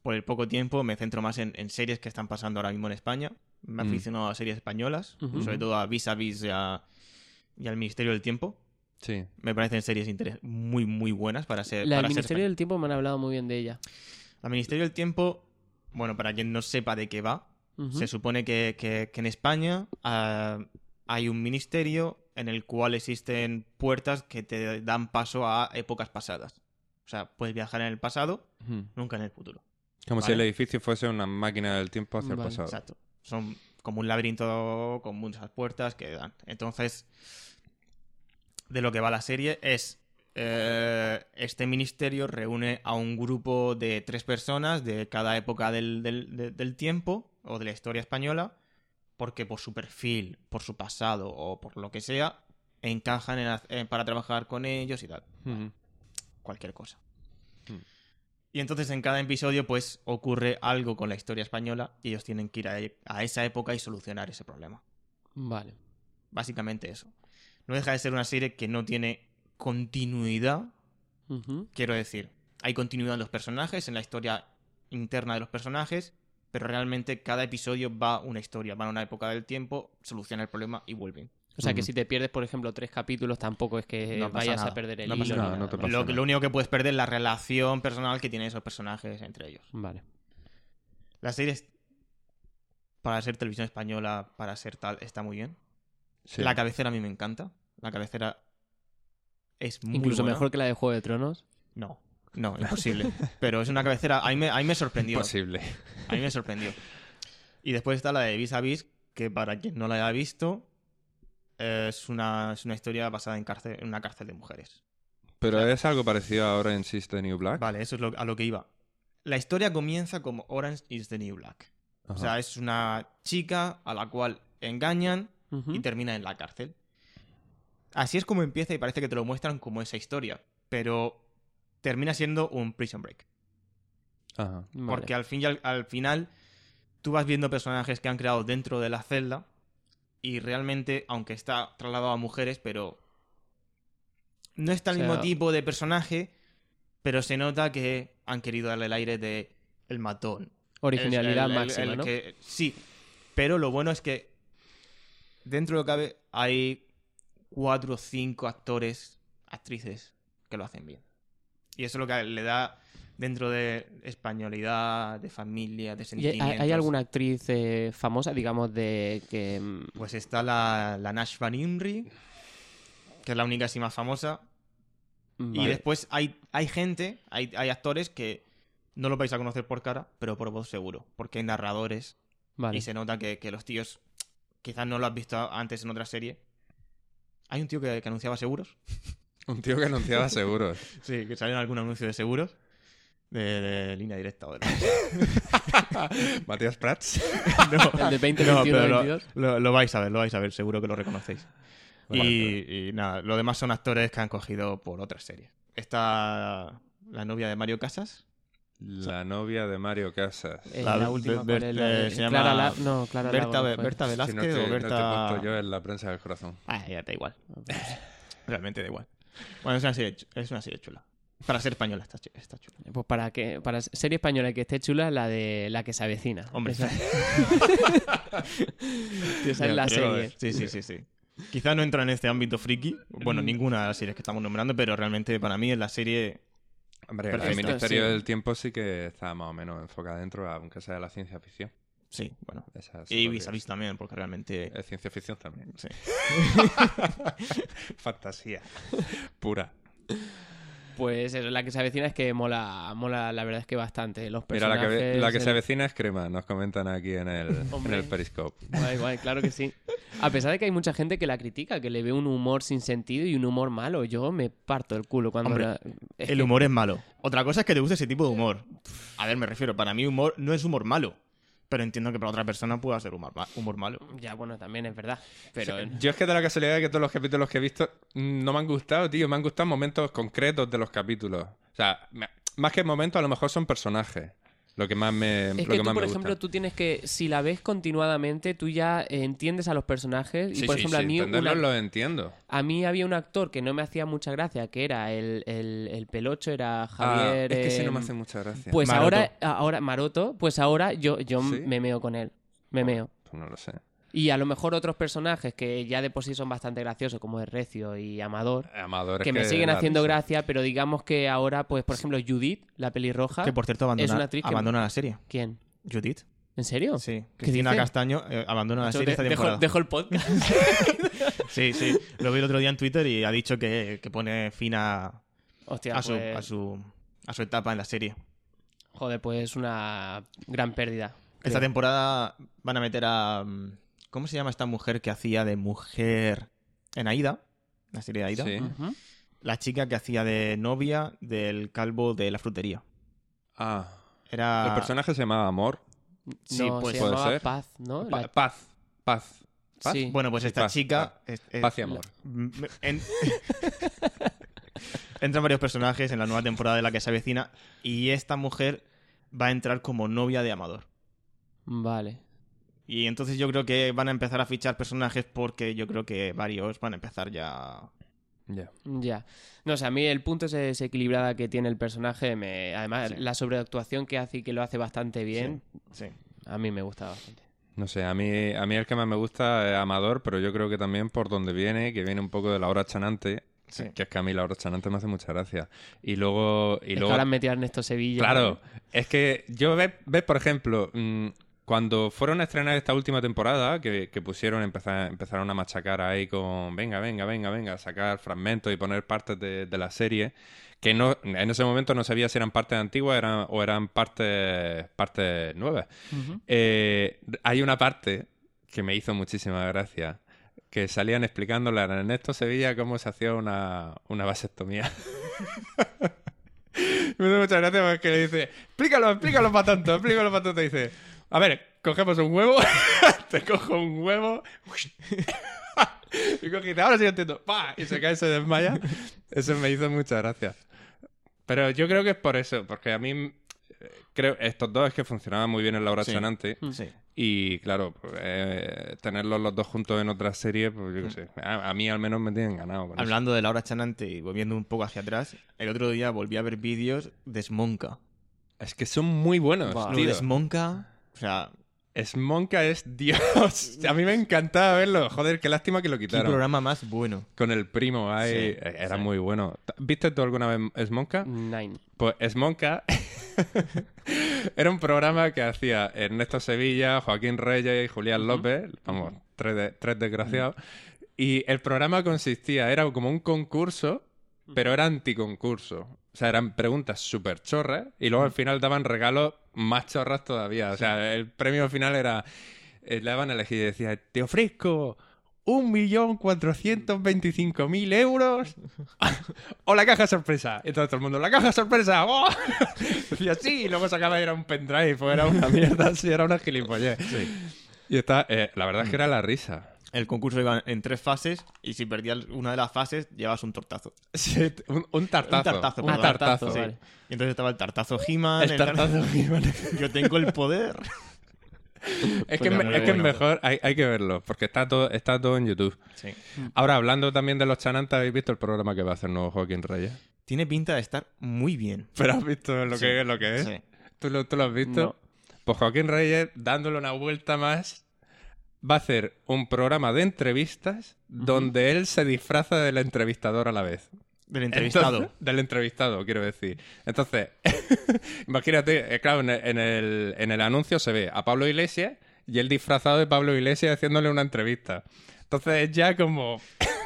S3: por el poco tiempo, me centro más en, en series que están pasando ahora mismo en España. Me
S2: Mm.
S3: aficiono a series españolas, sobre todo a Vis a Vis y, a- y al Ministerio del Tiempo.
S2: Sí.
S3: Me parecen series muy, muy buenas para ser.
S1: La
S3: para
S1: Ministerio del Tiempo me han hablado muy bien de ella.
S3: La Ministerio del Tiempo, bueno, para quien no sepa de qué va, se supone que, que- que en España ah, hay un ministerio en el cual existen puertas que te dan paso a épocas pasadas. O sea, puedes viajar en el pasado, nunca en el futuro.
S2: Como si el edificio fuese una máquina del tiempo hacia
S1: Vale.
S2: el pasado.
S3: Exacto. Son como un laberinto con muchas puertas que dan. Entonces, de lo que va la serie es... eh, este ministerio reúne a un grupo de tres personas de cada época del, del- de- del tiempo o de la historia española porque por su perfil, por su pasado o por lo que sea, encajan en en- para trabajar con ellos y tal cualquier cosa.
S2: Hmm.
S3: Y entonces en cada episodio pues ocurre algo con la historia española y ellos tienen que ir a, e- a esa época y solucionar ese problema.
S1: Vale.
S3: Básicamente eso. No deja de ser una serie que no tiene continuidad, quiero decir, hay continuidad en los personajes, en la historia interna de los personajes, pero realmente cada episodio va una historia, va a una época del tiempo, soluciona el problema y vuelven.
S1: O sea que si te pierdes, por ejemplo, tres capítulos, tampoco es que
S3: No
S1: vayas
S3: nada.
S1: a perder el
S3: No
S1: hilo.
S2: nada, no te pasa
S3: Lo,
S2: nada.
S3: lo único que puedes perder es la relación personal que tienen esos personajes entre ellos.
S1: Vale.
S3: La serie, es- para ser televisión española, para ser tal, está muy bien.
S2: Sí.
S3: La cabecera a mí me encanta. La cabecera es muy
S1: Incluso
S3: buena.
S1: mejor que la de Juego de Tronos.
S3: No, no, imposible. Pero es una cabecera... A mí me, a mí me sorprendió.
S2: Imposible.
S3: A mí me sorprendió. Y después está la de Vis a Vis, que para quien no la haya visto, es una, es una historia basada en, cárcel, en una cárcel de mujeres.
S2: Pero es algo parecido a Orange is the New Black.
S3: Vale, eso es lo- a lo que iba. La historia comienza como Orange is the New Black. O sea, es una chica a la cual engañan y termina en la cárcel. Así es como empieza y parece que te lo muestran como esa historia, pero termina siendo un prison break.
S2: Ajá.
S1: Vale.
S3: Porque al, fin y al, al final tú vas viendo personajes que han creado dentro de la celda y realmente, aunque está trasladado a mujeres, pero no está el
S1: O sea-
S3: mismo tipo de personaje, pero se nota que han querido darle el aire de el matón,
S1: Originalidad
S3: el- el-
S1: máxima,
S3: el
S1: ¿no?
S3: que- sí, pero lo bueno es que dentro de lo que cabe hay cuatro o cinco actores, actrices que lo hacen bien. Y eso es lo que le da dentro de españolidad, de familia, de
S1: ¿Y hay,
S3: sentimientos.
S1: hay alguna actriz eh, famosa, digamos, de que... mm,
S3: Pues está la, la Nash Van Imri, que es la única así más famosa. Y después hay, hay gente, hay, hay actores que no los vais a conocer por cara, pero por voz seguro. Porque hay narradores
S1: Vale.
S3: Y se nota que, que los tíos, quizás no lo has visto antes en otra serie. Hay un tío que, que anunciaba seguros.
S2: Un tío que anunciaba seguros.
S3: Sí, que salió en algún anuncio de seguros. De, de línea directa. o de-
S2: Matías Prats.
S3: no,
S1: El de 20,
S3: no,
S1: 21,
S3: pero lo,
S1: 22.
S3: lo- lo vais a ver, lo vais a ver, seguro que lo reconocéis. Y, y nada, lo demás son actores que han cogido por otras series. Está la novia de Mario Casas.
S2: La novia de Mario Casas.
S3: La-
S1: la última,
S3: se llama
S1: Clara La- No, Clara
S3: Berta,
S1: Lago, fue.
S3: Berta
S2: Si
S3: Velázquez
S2: no te,
S3: o
S2: no te
S3: Berta...
S2: cuento yo en la prensa del corazón.
S3: Ah, ya da igual. Realmente da igual. Bueno, es una serie, es una serie chula. Para ser española está, ch- está chula.
S1: Pues para que para serie española que esté chula, la de la que se avecina.
S3: Hombre.
S1: Esa, Esa es la serie.
S3: Sí, sí, sí, sí. Quizá no entra en este ámbito friki. Bueno,
S1: Mm.
S3: ninguna de las series que estamos nombrando, pero realmente para mí es la serie.
S2: Hombre,
S3: Perfecto,
S2: el Ministerio
S1: sí.
S2: del Tiempo sí que está más o menos enfocada dentro, aunque sea de la ciencia ficción.
S3: Sí, bueno.
S2: Esa sí
S3: Y
S2: podría
S3: vis a vis también, porque realmente.
S2: ser. Es ciencia ficción también.
S3: Sí.
S2: Fantasía. Pura.
S1: Pues eso, la que se avecina es que mola, mola la verdad es que bastante. Los
S2: Mira, la que, ve-
S1: personajes,
S2: la que se avecina es crema, nos comentan aquí en el, en el Periscope.
S1: Guay, guay, claro que sí. A pesar de que hay mucha gente que la critica, que le ve un humor sin sentido y un humor malo, yo me parto el culo cuando...
S3: Hombre,
S1: la- es
S3: El humor es malo. Otra cosa es que te guste ese tipo de humor. A ver, me refiero, para mí humor no es humor malo. Pero entiendo que para otra persona pueda ser humor, humor malo.
S1: Ya, bueno, también es verdad. Pero...
S2: Yo es que de la casualidad de que todos los capítulos que he visto mm, no me han gustado, tío. Me han gustado momentos concretos de los capítulos. O sea, me- más que momentos, a lo mejor son personajes. Lo que más me,
S1: Es
S2: lo
S1: que
S2: que
S1: tú,
S2: más
S1: por
S2: me
S1: ejemplo,
S2: gusta.
S1: tú tienes que, si la ves continuadamente, tú ya eh, entiendes a los personajes. Y
S2: Sí,
S1: por
S2: sí,
S1: ejemplo,
S2: sí,
S1: a mí una-
S2: lo entiendo.
S1: A mí había un actor que no me hacía mucha gracia, que era el, el, el pelocho, era Javier.
S2: Ah, es que ese no me
S1: em,
S2: hace mucha gracia.
S1: Pues
S3: Maroto.
S1: ahora, ahora, Maroto, pues ahora yo, yo me meo con él. Me meo.
S2: Pues no lo sé.
S1: Y a lo mejor otros personajes que ya de por sí son bastante graciosos, como es Recio y Amador,
S2: Amador, es
S1: que me siguen haciendo
S2: risa.
S1: gracia, pero digamos que ahora, pues, por ejemplo, Judith, la pelirroja.
S3: Que por cierto abandona,
S1: una actriz que-
S3: abandona la serie.
S1: ¿Quién?
S3: Judith.
S1: ¿En serio?
S3: Sí.
S1: ¿Qué
S3: Cristina
S1: dice?
S3: Castaño eh, abandona la
S1: Yo
S3: serie
S1: de-
S3: esta temporada.
S1: dejo el podcast.
S3: Sí, sí. Lo vi el otro día en Twitter y ha dicho que, que pone fin a,
S1: Hostia,
S3: a, su,
S1: pues,
S3: a, su, a su etapa en la serie.
S1: joder, pues es una gran pérdida.
S3: Esta
S1: creo.
S3: temporada van a meter a. mm, ¿Cómo se llama esta mujer que hacía de mujer en Aida? La serie de Aida.
S2: Sí.
S3: La chica que hacía de novia del calvo de la frutería.
S2: Ah,
S3: Era.
S2: el personaje se llamaba Amor.
S3: Sí,
S1: no,
S3: pues-
S1: se
S2: Puede
S1: llamaba
S2: ser.
S1: Paz, ¿no?
S2: Pa-
S1: La-
S2: paz. Paz. ¿Paz?
S1: Sí.
S3: Bueno, pues esta
S2: paz,
S3: chica. es- es-
S2: Paz y amor.
S3: En- Entran varios personajes en la nueva temporada de la que se avecina y esta mujer va a entrar como novia de Amador.
S1: Vale.
S3: Y entonces yo creo que van a empezar a fichar personajes porque yo creo que varios van a empezar ya...
S2: Ya.
S1: Ya. No sé, a mí el punto ese desequilibrada que tiene el personaje, me... además
S3: Sí.
S1: la sobreactuación que hace y que lo hace bastante bien,
S3: Sí.
S1: a mí me gusta bastante.
S2: No sé, a mí, a mí el que más me gusta es Amador, pero yo creo que también por donde viene, que viene un poco de la hora chanante,
S3: Sí.
S2: que es que a mí la hora chanante me hace mucha gracia. Y luego... Y
S1: es
S2: luego
S1: que ahora han metido a Ernesto Sevilla.
S2: Claro, es que yo ves, ves, por ejemplo, mm, cuando fueron a estrenar esta última temporada, que, que pusieron, empezar, empezaron a machacar ahí con, venga, venga, venga, venga, sacar fragmentos y poner partes de, de la serie, que no en ese momento no sabía si eran partes antiguas eran, o eran partes, partes nuevas. Eh, hay una parte que me hizo muchísima gracia, que salían explicándole a Ernesto Sevilla cómo se hacía una, una vasectomía. me hace mucha gracia porque le dice, explícalo, explícalo para tanto, explícalo para tanto. Dice, a ver, cogemos un huevo, te cojo un huevo, y coge y dice, ahora sí lo entiendo, ¡pa! y se cae y se desmaya. Eso me hizo mucha gracia. Pero yo creo que es por eso, porque a mí eh, creo estos dos es que funcionaban muy bien en la hora
S3: Sí.
S2: chanante.
S3: Sí.
S2: Y claro, pues, eh, tenerlos los dos juntos en otra serie, pues yo qué sé. A, a mí al menos me tienen ganado. Con eso.
S3: Hablando de la hora chanante y volviendo un poco hacia atrás, el otro día volví a ver vídeos de Smonka.
S2: Es que son muy buenos.
S3: Lo
S2: tío.
S3: de Smonka, o sea,
S2: Smonka es Dios. A mí me encantaba verlo. Joder, qué lástima que lo
S3: qué
S2: quitaron.
S3: programa más bueno.
S2: Con el primo ahí.
S3: Sí,
S2: Era
S3: sí.
S2: muy bueno. ¿Viste tú alguna vez Smonka?
S1: Nine.
S2: Pues Smonka era un programa que hacía Ernesto Sevilla, Joaquín Reyes y Julián López, vamos, tres, de- tres desgraciados. Y el programa consistía, era como un concurso, pero era anticoncurso. O sea, eran preguntas súper chorras y luego al final daban regalos más chorras todavía. O sea, el premio final era, eh, le daban a elegir y decía, te ofrezco un millón cuatrocientos veinticinco mil euros o la caja sorpresa. Y todo, todo el mundo, ¡la caja sorpresa! ¡Oh! Decía, sí, y luego sacaba y era un pendrive, o era una mierda, así, era una gilipollez. Y está, eh, la verdad es que era la risa.
S3: El concurso iba en tres fases y si perdías una de las fases llevas un tortazo.
S2: Sí, un, un tartazo.
S3: Un tartazo,
S2: Un tartazo.
S1: Tartazo,
S3: Sí.
S1: vale.
S3: Y entonces estaba el tartazo He-Man.
S2: El tartazo He-Man.
S3: Yo tengo el poder.
S2: Es que,
S3: Pues
S2: es, que es mejor, hay, hay que verlo, porque está todo, está todo en YouTube.
S3: Sí.
S2: Ahora, hablando también de los chanantes, ¿habéis visto el programa que va a hacer nuevo Joaquín Reyes?
S3: Tiene pinta de estar muy bien.
S2: Pero has visto lo,
S3: Sí.
S2: que, lo que es.
S3: Sí.
S2: ¿Tú, lo, tú lo has visto?
S1: No.
S2: Pues Joaquín Reyes, dándole una vuelta más, va a hacer un programa de entrevistas donde él se disfraza del entrevistador a la vez.
S3: Del entrevistado.
S2: Entonces- del entrevistado, quiero decir. Entonces, imagínate, eh, claro, en el, en, el, el anuncio se ve a Pablo Iglesias y él disfrazado de Pablo Iglesias haciéndole una entrevista. Entonces es ya como,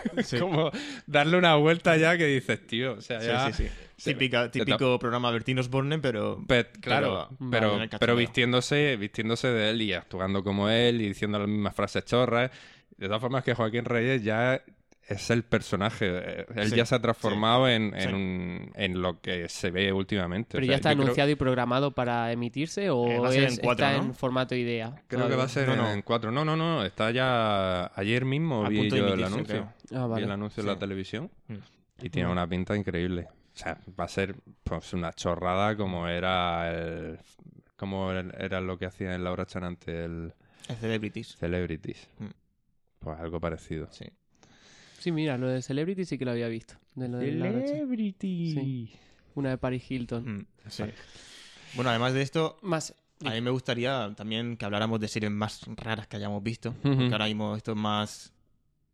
S3: Sí.
S2: como darle una vuelta ya que dices, tío, o sea, ya...
S3: sí, sí. Típica, típico programa Bertín Osborne, pero...
S2: Pe- claro,
S3: Pero-
S2: pero, pero vistiéndose, vistiéndose de él y actuando como él y diciendo las mismas frases chorras. De todas formas que Joaquín Reyes ya es el personaje. eh, Él
S3: Sí,
S2: ya se ha transformado en, en,
S3: sí.
S2: un- en lo que se ve últimamente.
S1: ¿Pero
S2: O sea,
S1: ya está
S2: creo-
S1: anunciado y programado para emitirse o
S3: Eh, va a ser
S1: es-
S3: en cuatro,
S1: está
S3: ¿no?
S1: en formato idea?
S2: Creo que va a ser
S3: No, no.
S2: en cuatro. No, no, no. Está ya. Ayer mismo
S3: A
S2: vi
S3: punto de
S2: yo el anuncio.
S1: Ah,
S2: Vi el anuncio en la televisión.
S3: Mm.
S2: Y tiene una pinta increíble. O sea, va a ser pues una chorrada como era el. como era- era lo que hacía en Laura Chanante el
S3: El Celebrities.
S2: Celebrities.
S3: Mm.
S2: Pues algo parecido.
S3: Sí.
S1: Sí, mira, lo de Celebrity sí que lo había visto. De lo de Ch-
S2: Celebrity.
S1: Sí. Una de Paris Hilton.
S3: Mm, sí. Bueno, además de esto,
S1: Más.
S3: a mí me gustaría también que habláramos de series más raras que hayamos visto.
S2: Ujú.
S3: Porque ahora mismo esto es más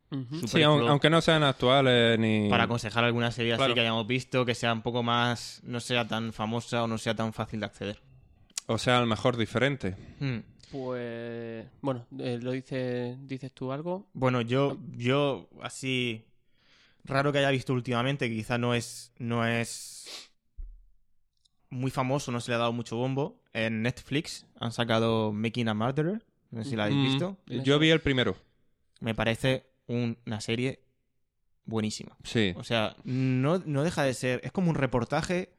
S1: Ujú.
S2: Sí, aun- aunque no sean actuales ni...
S3: para aconsejar alguna serie
S2: Claro.
S3: así que hayamos visto, que sea un poco más, no sea tan famosa o no sea tan fácil de acceder.
S2: O sea, a lo mejor diferente.
S3: Mm.
S1: Pues. Bueno, eh, ¿lo dice, dices tú algo?
S3: Bueno, yo, yo así raro que haya visto últimamente, que quizá no es, no es muy famoso, no se le ha dado mucho bombo. En Netflix han sacado Making a Murderer, no sé si la habéis
S2: Mm,
S3: visto.
S2: Yo vi el primero.
S3: Me parece un- una serie buenísima.
S2: Sí.
S3: O sea, no, no deja de ser, es como un reportaje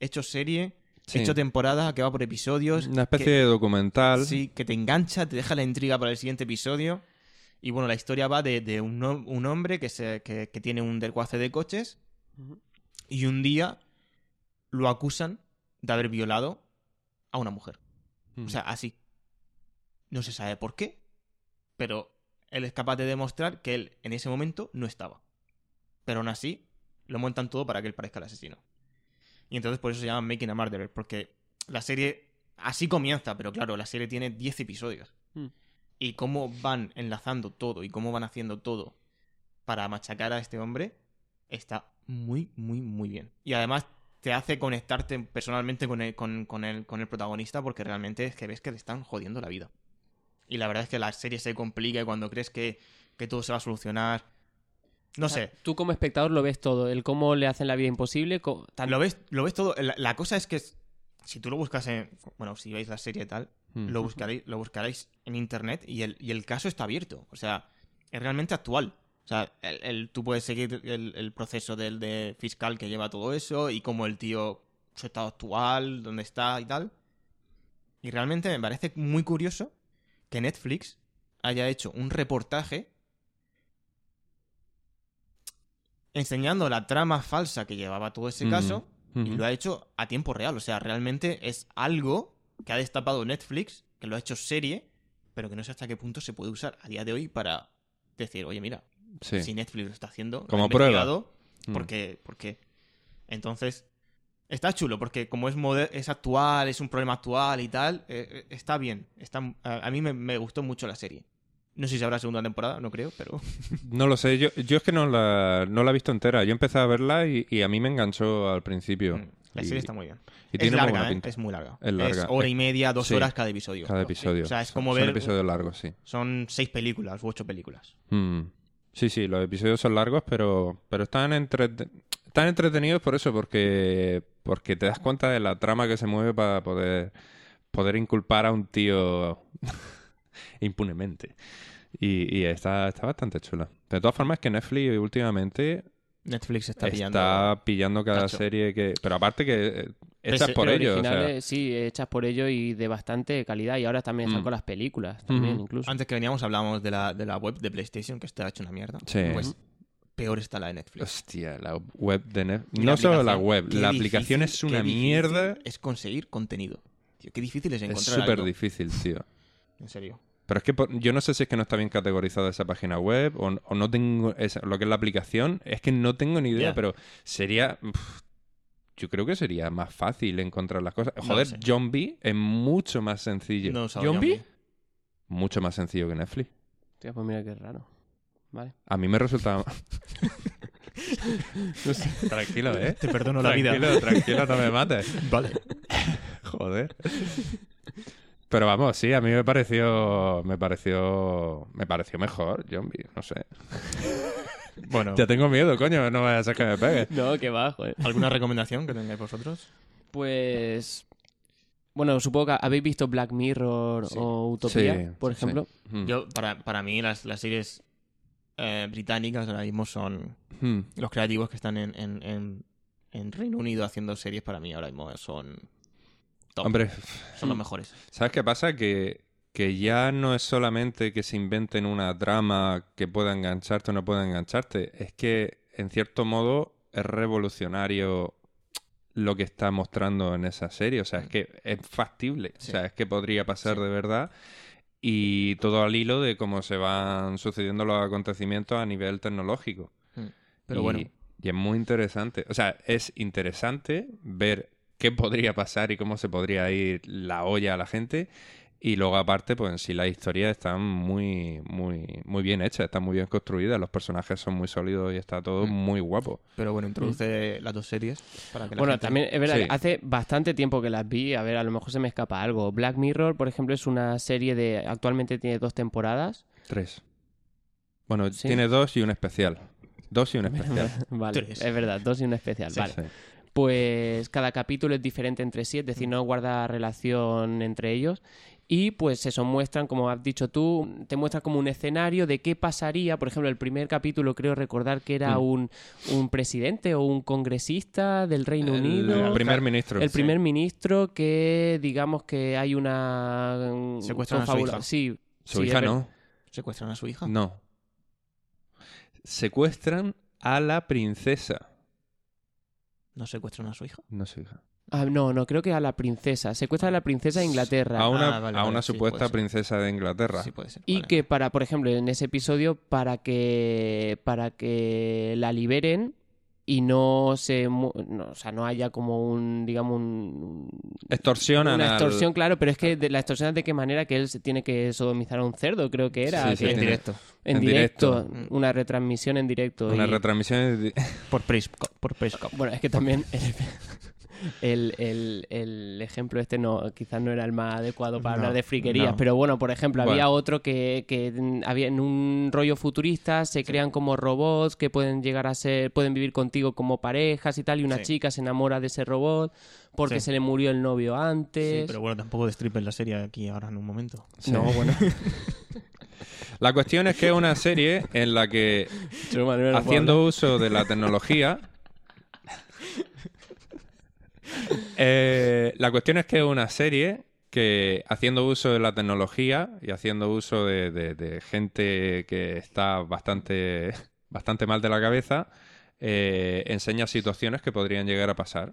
S3: hecho serie,
S2: sí.
S3: hecho temporada, que va por episodios.
S2: Una especie
S3: que-
S2: de documental.
S3: Sí, que te engancha, te deja la intriga para el siguiente episodio. Y bueno, la historia va de, de un, un hombre que, se, que, que tiene un desguace de coches y un día lo acusan de haber violado a una mujer.
S2: Mm.
S3: O sea, así. No se sabe por qué, pero él es capaz de demostrar que él en ese momento no estaba. Pero aún así, lo montan todo para que él parezca el asesino. Y entonces por eso se llama Making a Murderer, porque la serie así comienza, pero claro, la serie tiene 10 episodios.
S1: Mm.
S3: Y cómo van enlazando todo y cómo van haciendo todo para machacar a este hombre está muy, muy, muy bien. Y además te hace conectarte personalmente con el, con, con el, con el protagonista porque realmente es que ves que le están jodiendo la vida. Y la verdad es que la serie se complica y cuando crees que, que todo se va a solucionar... No sé,
S1: Tú como espectador lo ves todo. El cómo le hacen la vida imposible. tan-
S3: lo ves, lo ves todo. La, la cosa es que es- si tú lo buscas en... Bueno, si veis la serie y tal,
S2: Mm.
S3: lo buscaréis, lo buscaréis en internet y el, y el caso está abierto. O sea, es realmente actual. O sea, el, el- tú puedes seguir el, el proceso del de fiscal que lleva todo eso y cómo el tío, su estado actual, dónde está y tal. Y realmente me parece muy curioso que Netflix haya hecho un reportaje enseñando la trama falsa que llevaba todo ese
S2: Mm.
S3: caso y lo ha hecho a tiempo real. O sea, realmente es algo que ha destapado Netflix, que lo ha hecho serie, pero que no sé hasta qué punto se puede usar a día de hoy para decir, oye, mira,
S2: Sí.
S3: si Netflix lo está haciendo, lo ha
S2: Como prueba.
S3: investigado,
S2: Mm.
S3: ¿por qué? ¿Por qué? Entonces, está chulo, porque como es, es actual, es un problema actual y tal, eh, eh, está bien. Está, a, a mí me, me gustó mucho la serie. No sé si habrá segunda temporada, no creo, pero...
S2: No lo sé, yo, yo es que no la, no la he visto entera. Yo empecé a verla y, y a mí me enganchó al principio.
S3: Mm, La
S2: Y-
S3: serie está muy bien.
S2: Y
S3: es
S2: tiene muy
S3: larga,
S2: buena
S3: ¿eh? Es muy larga.
S2: Es larga.
S3: hora y media, dos
S2: Sí.
S3: horas cada episodio.
S2: Cada episodio.
S3: O sea, es
S2: Son-
S3: como
S2: son
S3: ver-
S2: episodios largos, sí.
S3: Son seis películas u ocho películas.
S2: Mm. Sí, sí, los episodios son largos, pero, pero están, entrete- están entretenidos por eso, porque, porque te das cuenta de la trama que se mueve para poder, poder inculpar a un tío impunemente. Y, y está, está bastante chula. De todas formas, es que Netflix últimamente
S3: Netflix está
S2: está
S3: pillando.
S2: cada
S3: cacho.
S2: serie que... Pero aparte que eh, hechas
S3: Pese-
S2: por
S1: Pero
S2: ellos. o sea,
S1: originales, sí, hechas por ellos y de bastante calidad. Y ahora también están
S2: Mm.
S1: con las películas, también
S2: Ujú.
S1: incluso.
S3: Antes que veníamos hablábamos de la, de la web de PlayStation, que está hecha una mierda.
S2: Sí.
S3: Pues peor está la de Netflix.
S2: Hostia, la web de Netflix. No solo la web, la aplicación
S3: difícil-
S2: es una mierda.
S3: Es conseguir contenido. Tío, qué difícil es
S2: Es
S3: encontrar
S2: súper
S3: algo.
S2: difícil, tío.
S3: En serio.
S2: Pero es que por- yo no sé si es que no está bien categorizada esa página web o, o no tengo esa- lo que es la aplicación. Es que no tengo ni idea, pero sería... uf, yo creo que sería más fácil encontrar las cosas.
S3: No
S2: Joder,
S3: sé.
S2: John B es mucho más sencillo.
S3: No
S1: ¿Zombie?
S3: Zombie.
S2: Mucho más sencillo que Netflix.
S1: Hostia, pues mira qué raro. Vale.
S2: A mí me resultaba... No sé, Tranquilo, ¿eh?
S3: Te perdono la vida.
S2: Tranquilo, tranquilo, no me mates.
S3: Vale.
S2: Joder. Pero vamos, sí, a mí me pareció. Me pareció. Me pareció mejor, Zombie, no sé.
S3: Bueno,
S2: Ya tengo miedo, coño, no vaya a ser que me pegue.
S1: No, qué bajo, eh.
S3: ¿alguna recomendación que tengáis vosotros?
S1: Pues. Bueno, supongo que habéis visto Black Mirror
S3: Sí.
S1: o Utopía,
S2: Sí,
S1: por
S2: sí.
S1: ejemplo.
S2: Hmm.
S3: Yo, para, para mí, las, las series eh, británicas ahora mismo son
S2: Hmm.
S3: los creativos que están en, en, en, en Reino Unido haciendo series para mí ahora mismo son top.
S2: Hombre,
S3: son los mejores.
S2: ¿sabes qué pasa? Que, que ya no es solamente que se inventen una trama que pueda engancharte o no pueda engancharte. Es que, en cierto modo, es revolucionario lo que está mostrando en esa serie. O sea, es que es factible.
S3: Sí.
S2: O sea, es que podría pasar
S3: Sí.
S2: de verdad. Y todo al hilo de cómo se van sucediendo los acontecimientos a nivel tecnológico.
S3: Pero
S2: y,
S3: bueno,
S2: y es muy interesante. O sea, es interesante ver qué podría pasar y cómo se podría ir la olla a la gente. Y luego, aparte, pues en sí las historias están muy, muy, muy bien hechas, están muy bien construidas, los personajes son muy sólidos y está todo
S3: Mm.
S2: muy guapo.
S3: pero bueno, introduce las dos series para que la
S1: Bueno,
S3: gente-
S1: también es verdad,
S2: Sí.
S1: que hace bastante tiempo que las vi. A ver, a lo mejor se me escapa algo. Black Mirror, por ejemplo, es una serie de. Actualmente tiene dos temporadas.
S2: Tres. Bueno,
S1: Sí.
S2: tiene dos y un especial. Dos y un especial.
S1: vale,
S3: Tres.
S1: es verdad, dos y un especial.
S3: Sí.
S1: vale. Pues cada capítulo es diferente entre sí, es decir, no guarda relación entre ellos. Y pues eso, muestran, como has dicho tú, te muestran como un escenario de qué pasaría. Por ejemplo, el primer capítulo creo recordar que era
S2: Mm.
S1: un, un presidente o un congresista del Reino
S2: El,
S1: Unido.
S2: primer ministro.
S1: El primer ministro que digamos que hay una mm,
S3: Secuestran a su hija.
S1: Sí.
S2: Su
S1: sí,
S2: hija no.
S3: secuestran a su hija.
S2: No. Secuestran a la princesa.
S3: No secuestran a su hija.
S2: No su hija.
S1: Ah, no, no, creo que a la princesa. Secuestra a la princesa de Inglaterra.
S2: A una,
S3: Ah, vale,
S2: a
S3: vale,
S2: una
S3: sí,
S2: supuesta princesa de Inglaterra.
S3: Sí, puede ser.
S1: Y
S3: vale.
S1: que para, por ejemplo, en ese episodio, para que para que la liberen y no se no, o sea, no haya como un digamos un,
S2: Extorsionan
S1: una
S2: al-
S1: extorsión, claro, pero es que de, la extorsión de qué manera que él se tiene que sodomizar a un cerdo, creo que era
S2: Sí,
S1: que-
S2: sí,
S3: en
S2: tiene-
S3: directo.
S1: en,
S2: en
S1: directo,
S3: directo.
S1: una retransmisión en directo
S2: Una
S1: y-
S2: retransmisión de-
S3: Por Periscope. Por Periscope.
S1: Bueno, es que también el, el- el ejemplo este no quizás no era el más adecuado para
S3: No,
S1: hablar de friquerías,
S2: no.
S1: pero bueno, por ejemplo, había otro que, que había en un rollo futurista se crean como robots que pueden llegar a ser, pueden vivir contigo como parejas y tal, y una
S3: Sí.
S1: chica se enamora de ese robot porque
S3: Sí.
S1: se le murió el novio
S3: Sí,
S1: antes.
S3: pero bueno, tampoco destripen la serie aquí ahora en un momento.
S2: Sí.
S1: No, bueno,
S2: La cuestión es que es una serie en la que, haciendo uso de la tecnología... Eh, la cuestión es que es una serie que, haciendo uso de la tecnología y haciendo uso de, de- de gente que está bastante, bastante mal de la cabeza, eh, enseña situaciones que podrían llegar a pasar.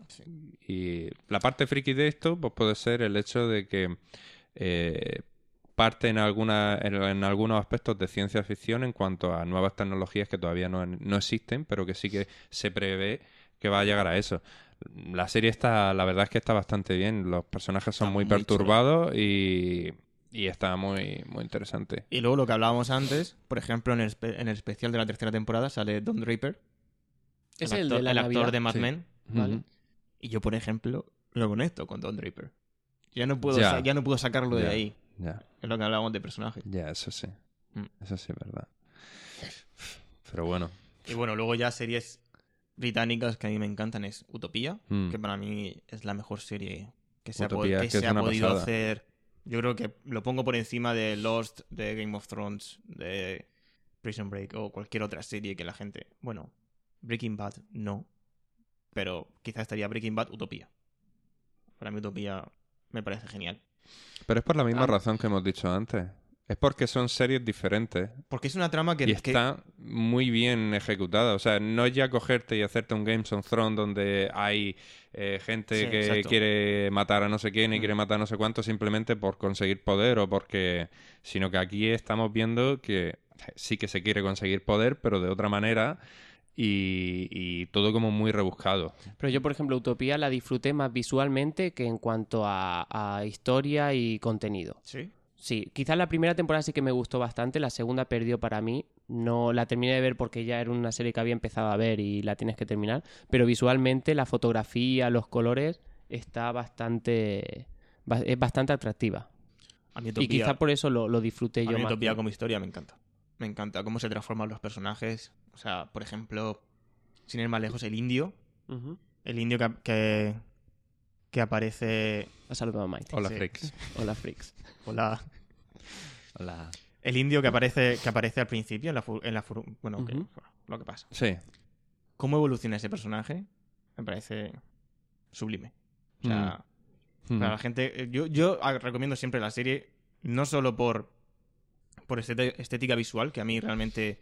S2: Y la parte friki de esto pues puede ser el hecho de que eh, parte en, alguna, en, en algunos aspectos de ciencia ficción en cuanto a nuevas tecnologías que todavía no, no existen, pero que sí que se prevé que va a llegar a eso. La serie está, la verdad es que está bastante bien. Los personajes son
S3: Está
S2: muy,
S3: muy
S2: perturbados y, y está muy, muy interesante.
S3: Y luego lo que hablábamos antes, por ejemplo, en el, en el especial de la tercera temporada sale Don Draper,
S1: Es
S3: el,
S1: el
S3: actor,
S1: de la
S3: el actor de Mad
S2: Sí.
S3: Men.
S1: Vale.
S3: Y yo, por ejemplo, lo conecto con Don Draper. Ya no puedo,
S2: Ya.
S3: no puedo sacarlo de ahí.
S2: Ya,
S3: Es lo que hablábamos de personajes.
S2: ya, eso sí.
S3: Mm.
S2: Eso sí es verdad. Pero bueno.
S3: Y bueno, luego ya series británicas que a mí me encantan es Utopía,
S2: Mm.
S3: que para mí es la mejor serie que se ha, que se ha podido
S2: pasada.
S3: hacer. Yo creo que lo pongo por encima de Lost, de Game of Thrones, de Prison Break o cualquier otra serie que la gente... Bueno, Breaking Bad no, pero quizás estaría Breaking Bad Utopía. Para mí Utopía me parece genial.
S2: Pero es por la misma
S1: Ah.
S2: razón que hemos dicho antes. Es porque son series diferentes
S3: Porque es una trama que...
S2: y
S3: que-
S2: está muy bien ejecutada. O sea, no es ya cogerte y hacerte un Games of Thrones donde hay eh, gente
S3: Sí,
S2: que
S3: exacto.
S2: quiere matar a no sé quién y
S3: Mm.
S2: quiere matar a no sé cuánto simplemente por conseguir poder o porque... Sino que aquí estamos viendo que sí que se quiere conseguir poder, pero de otra manera y, y todo como muy rebuscado.
S1: Pero yo, por ejemplo, Utopía la disfruté más visualmente que en cuanto a, a historia y contenido.
S3: Sí.
S1: Sí, quizás la primera temporada sí que me gustó bastante, la segunda perdió para mí. No la terminé de ver porque ya era una serie que había empezado a ver y la tienes que terminar. Pero visualmente la fotografía, los colores, está bastante. ba- es bastante atractiva.
S3: A mí
S1: Y quizás por eso lo, lo disfruté
S3: a
S1: yo
S3: mí
S1: más.
S3: Utopía como historia me encanta. Me encanta cómo se transforman los personajes. O sea, por ejemplo, sin ir más lejos, el indio. El indio que, que, que aparece...
S1: Ha saludado a Maite.
S2: Hola,
S3: Sí.
S2: freaks.
S1: Hola, freaks.
S3: Hola.
S2: Hola.
S3: El indio que aparece, que aparece al principio en la... en la bueno, que- lo que pasa.
S2: Sí.
S3: ¿Cómo evoluciona ese personaje? Me parece sublime. O sea,
S2: Mm.
S3: para la gente... eh, Yo, yo recomiendo siempre la serie, no solo por, por estética, estética visual, que a mí realmente...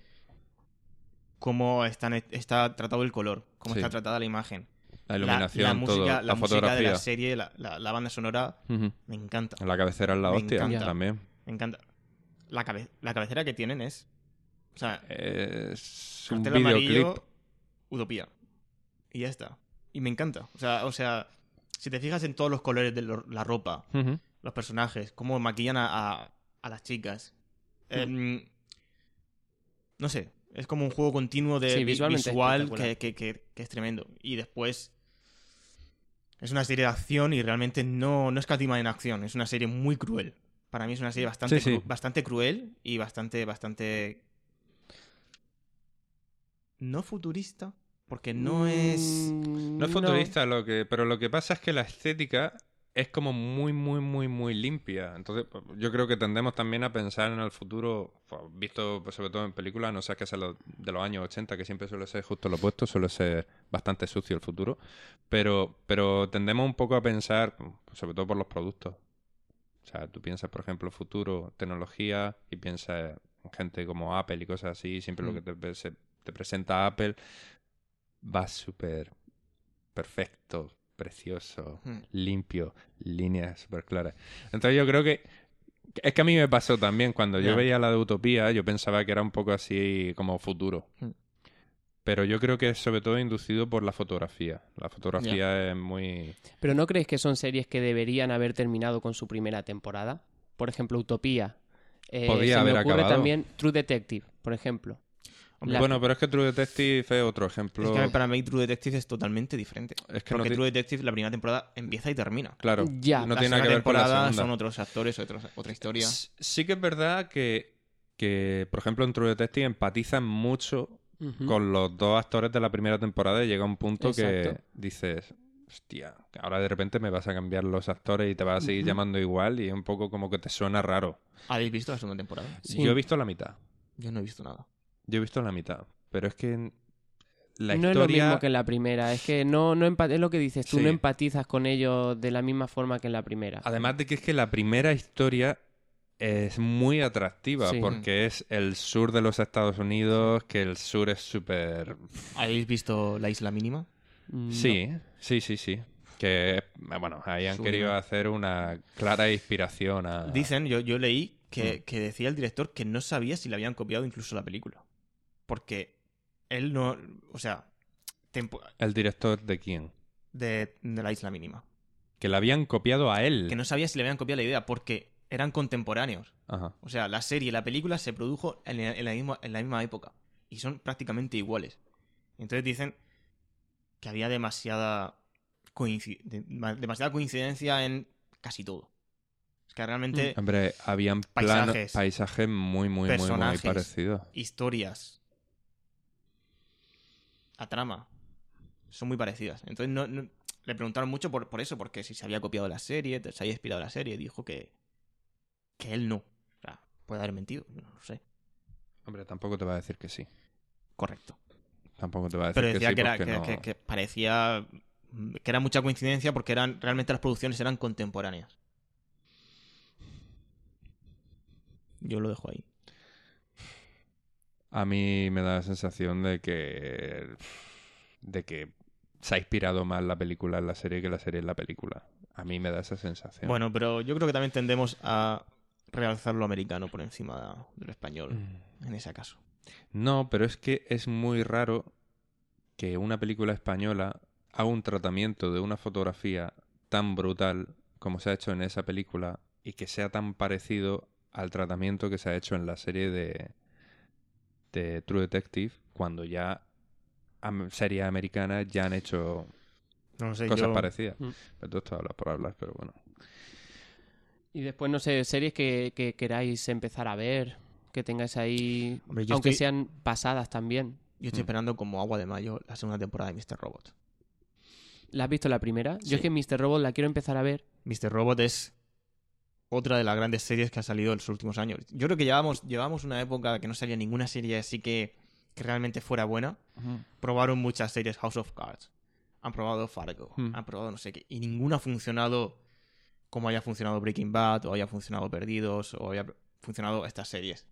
S3: Cómo están, está tratado el color, cómo
S2: Sí.
S3: está tratada la imagen.
S2: La
S3: La,
S2: iluminación,
S3: la música,
S2: todo,
S3: la,
S2: la,
S3: música de
S2: fotografía.
S3: la serie, la, la- la banda sonora, me encanta.
S2: La cabecera es la
S3: Me
S2: hostia
S3: encanta.
S2: también.
S3: Me encanta. La, cabe- la cabecera que tienen es. O sea,
S2: Es un
S3: cartel amarillo,
S2: videoclip.
S3: Utopía. Y ya está. Y me encanta. O sea, o sea, si te fijas en todos los colores de lo- la ropa, los personajes, cómo maquillan a, a- a las chicas. em, no sé, es como un juego continuo de
S1: Sí,
S3: visual que- que- que es tremendo. Y después es una serie de acción y realmente no, no escatima en acción. Es una serie muy cruel. Para mí es una serie bastante,
S2: Sí, sí.
S3: cru- bastante cruel y bastante, bastante... No futurista, porque no es...
S1: Mm,
S2: No es futurista, lo que, pero lo que pasa es que la estética es como muy, muy, muy, muy limpia. Entonces, yo creo que tendemos también a pensar en el futuro, visto pues, sobre todo en películas, no sé qué es lo- de los años 80, que siempre suele ser justo lo opuesto, suele ser bastante sucio el futuro. Pero, pero tendemos un poco a pensar, sobre todo por los productos. O sea, tú piensas, por ejemplo, futuro, tecnología, y piensas en gente como Apple y cosas así, siempre lo
S3: Mm.
S2: que te, se- te presenta Apple va súper perfecto, precioso,
S3: Hmm.
S2: limpio, líneas súper claras. Entonces yo creo que es que a mí me pasó también cuando yo veía la de Utopía, yo pensaba que era un poco así como futuro.
S3: Hmm.
S2: Pero yo creo que es sobre todo inducido por la fotografía. La fotografía es muy...
S1: Pero ¿no crees que son series que deberían haber terminado con su primera temporada? Por ejemplo, Utopía. Eh,
S2: Podía
S1: se
S2: haber
S1: me ocurre
S2: acabado.
S1: también True Detective, por ejemplo.
S3: Hombre,
S1: La-
S2: Bueno, pero es que True Detective es otro ejemplo.
S3: Es que para mí True Detective es totalmente diferente.
S2: Es que no
S3: Porque
S2: ti-
S3: True Detective, la primera temporada empieza y termina.
S2: Claro,
S1: Ya,
S2: no
S3: la
S2: tiene nada que ver con la
S3: temporada
S2: segunda.
S3: son otros actores, otros- otra historia.
S2: Sí que es verdad que, que, por ejemplo, en True Detective empatizan mucho con los dos actores de la primera temporada y llega un punto que dices, hostia, ahora de repente me vas a cambiar los actores y te vas a seguir llamando igual y es un poco como que te suena raro.
S3: ¿Habéis visto la segunda temporada?
S1: Sí.
S2: Yo he visto la mitad,
S3: Yo no he visto nada.
S2: Yo he visto la mitad, pero es que la
S1: no es lo
S2: historia...
S1: mismo que en la primera. Es que no, no empa- es lo que dices tú,
S2: Sí.
S1: no empatizas con ellos de la misma forma que en la primera.
S2: Además de que es que la primera historia es muy atractiva
S1: Sí.
S2: porque es el sur de los Estados Unidos, que el sur es súper
S3: ¿Habéis visto La Isla Mínima?
S1: Mm, no.
S2: Sí, sí, sí, sí. Que, bueno, ahí han querido hacer una clara inspiración a...
S3: Dicen, yo, yo leí
S2: Mm.
S3: que, que decía el director que no sabía si le habían copiado incluso la película. Porque él no. O sea, tempo-
S2: ¿El director de quién?
S3: de, de La Isla Mínima.
S2: Que la habían copiado a él.
S3: Que no sabía si le habían copiado la idea porque eran contemporáneos.
S2: Ajá.
S3: O sea, la serie y la película se produjo en la, en la misma, en la misma época. Y son prácticamente iguales. Entonces dicen que había demasiada, coinci- de- ma- demasiada coincidencia en casi todo. Es que realmente
S2: Hombre, habían planos,
S3: Paisajes.
S2: paisajes muy, muy, muy, muy parecidos.
S3: historias, la trama, son muy parecidas. Entonces no, no- le preguntaron mucho por, por eso, porque si se había copiado la serie, se había inspirado la serie, dijo que, que él no. O sea, puede haber mentido, no lo sé.
S2: Hombre, tampoco te va a decir que sí.
S3: Correcto.
S2: Tampoco te va a decir
S3: Pero
S2: que
S3: decía
S2: sí
S3: que, era, que,
S2: no-
S3: que- que parecía que era mucha coincidencia porque eran realmente las producciones eran contemporáneas. Yo lo dejo ahí.
S2: A mí me da la sensación de que... De que se ha inspirado más la película en la serie que la serie en la película. A mí me da esa sensación.
S3: Bueno, pero yo creo que también tendemos a realzar lo americano por encima de lo español
S2: Mm.
S3: en ese caso.
S2: No, pero es que es muy raro que una película española haga un tratamiento de una fotografía tan brutal como se ha hecho en esa película y que sea tan parecido al tratamiento que se ha hecho en la serie de, de True Detective cuando ya am- series americanas ya han hecho
S3: No sé,
S2: cosas
S3: yo-
S2: parecidas.
S1: Mm.
S2: Pero todo esto hablas por hablar, pero bueno.
S1: Y después, no sé, series que, que queráis empezar a ver, que tengáis ahí,
S3: Hombre,
S1: aunque
S3: estoy-
S1: sean pasadas también.
S3: Yo estoy
S2: Mm.
S3: esperando como agua de mayo la segunda temporada de Mr. Robot.
S1: ¿La has visto la primera?
S3: Sí.
S1: Yo es que Mr. Robot la quiero empezar a ver.
S3: Mr. Robot es otra de las grandes series que ha salido en los últimos años. Yo creo que llevamos, llevamos una época que no salía ninguna serie así que, que realmente fuera buena. Probaron muchas series House of Cards. Han probado Fargo.
S1: Hmm.
S3: Han probado no sé qué. Y ninguna ha funcionado como haya funcionado Breaking Bad, o haya funcionado Perdidos, o haya funcionado estas series.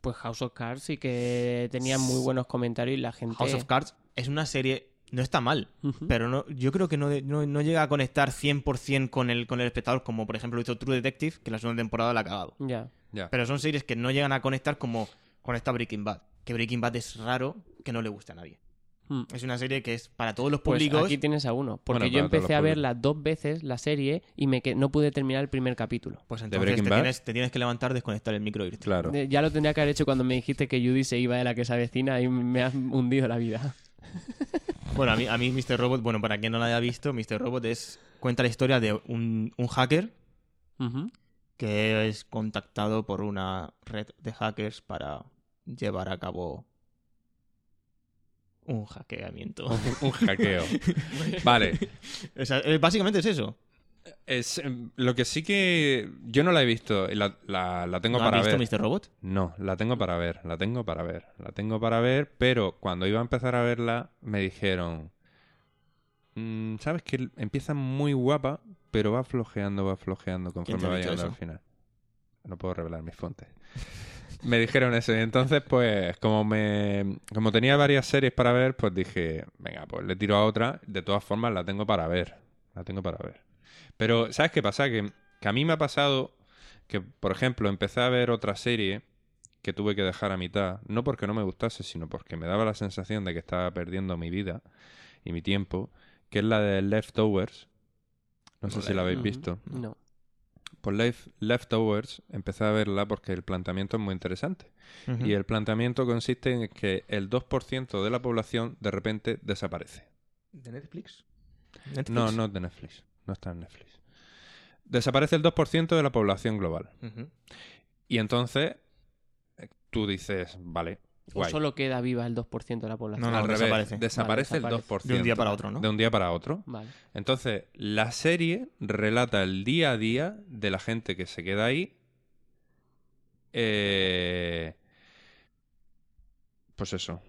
S1: Pues House of Cards sí que tenía muy buenos comentarios y la gente...
S3: House of Cards es una serie no está mal. Pero no, yo creo que no, no, no llega a conectar 100% con el, con el espectador, como por ejemplo hizo True Detective, que la segunda temporada la ha cagado.
S1: Ya.
S2: Ya.
S3: Pero son series que no llegan a conectar como conecta Breaking Bad. Que Breaking Bad es raro que no le guste a nadie.
S1: Mm.
S3: Es una serie que es para todos los
S1: Pues
S3: públicos.
S1: aquí tienes a uno. Porque
S2: Bueno,
S1: yo empecé a verla dos veces, la serie, y me que no pude terminar el primer capítulo.
S3: Pues
S2: ¿De
S3: entonces
S2: Breaking
S3: te
S2: Bad?
S3: tienes, te tienes que levantar, desconectar el micro irte.
S2: Claro.
S1: Ya lo tendría que haber hecho cuando me dijiste que Judy se iba de la que se avecina y me has hundido la vida.
S3: Bueno, a mí, a mí Mr. Robot, bueno, para quien no la haya visto, Mr. Robot es cuenta la historia de un, un hacker que es contactado por una red de hackers para llevar a cabo un hackeamiento.
S2: Un, un hackeo. Vale.
S3: O sea, eh, básicamente es eso.
S2: Es, em, lo que sí que yo no la he visto y la, la- la tengo
S3: ¿No has
S2: para
S3: visto
S2: ver.
S3: Mr. Robot?
S2: No, la tengo para ver, la tengo para ver, la tengo para ver, pero cuando iba a empezar a verla me dijeron, "Mm, sabes que empieza muy guapa, pero va flojeando, va flojeando conforme va llegando al final. No puedo revelar mis fuentes. me dijeron eso y entonces pues como me como tenía varias series para ver, pues dije, venga, pues le tiro a otra, de todas formas la tengo para ver, la tengo para ver. Pero ¿sabes qué pasa? Que, que a mí me ha pasado que, por ejemplo, empecé a ver otra serie que tuve que dejar a mitad, no porque no me gustase, sino porque me daba la sensación de que estaba perdiendo mi vida y mi tiempo, que es la de Leftovers. No sé si
S3: la
S2: habéis visto.
S1: No.
S2: Pues Lef- Leftovers empecé a verla porque el planteamiento es muy interesante. Y el planteamiento consiste en que el 2% de la población de repente desaparece.
S3: ¿De Netflix? ¿Netflix?
S2: No, no es de Netflix. No está en Netflix. Desaparece el 2% de la población global. Y entonces eh, tú dices, vale,
S1: O solo queda viva el 2% de la población.
S3: No, no,
S2: Al revés,
S3: desaparece.
S2: desaparece
S1: Vale,
S2: el
S1: desaparece.
S2: 2%.
S3: De un día para otro, ¿no?
S2: De un día para otro.
S1: Vale.
S2: Entonces, la serie relata el día a día de la gente que se queda ahí. Eh, pues eso.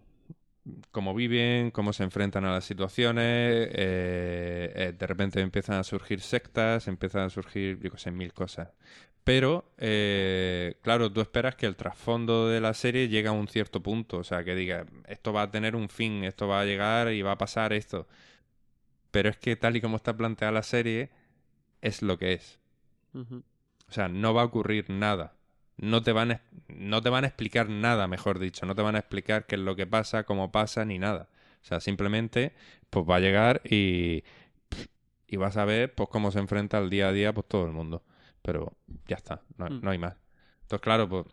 S2: Cómo viven, cómo se enfrentan a las situaciones. eh, eh, de repente empiezan a surgir sectas, empiezan a surgir, yo qué sé, mil cosas. Pero, eh, claro, tú esperas que el trasfondo de la serie llegue a un cierto punto. O sea, que diga, esto va a tener un fin, esto va a llegar y va a pasar esto. Pero es que tal y como está planteada la serie, es lo que es. O sea, no va a ocurrir nada. No te van a, no te van a explicar nada, mejor dicho. No te van a explicar qué es lo que pasa, cómo pasa, ni nada. O sea, simplemente, pues va a llegar y, y vas a ver pues cómo se enfrenta al día a día pues todo el mundo. Pero ya está, no,
S1: Mm.
S2: no hay más. Entonces, claro, pues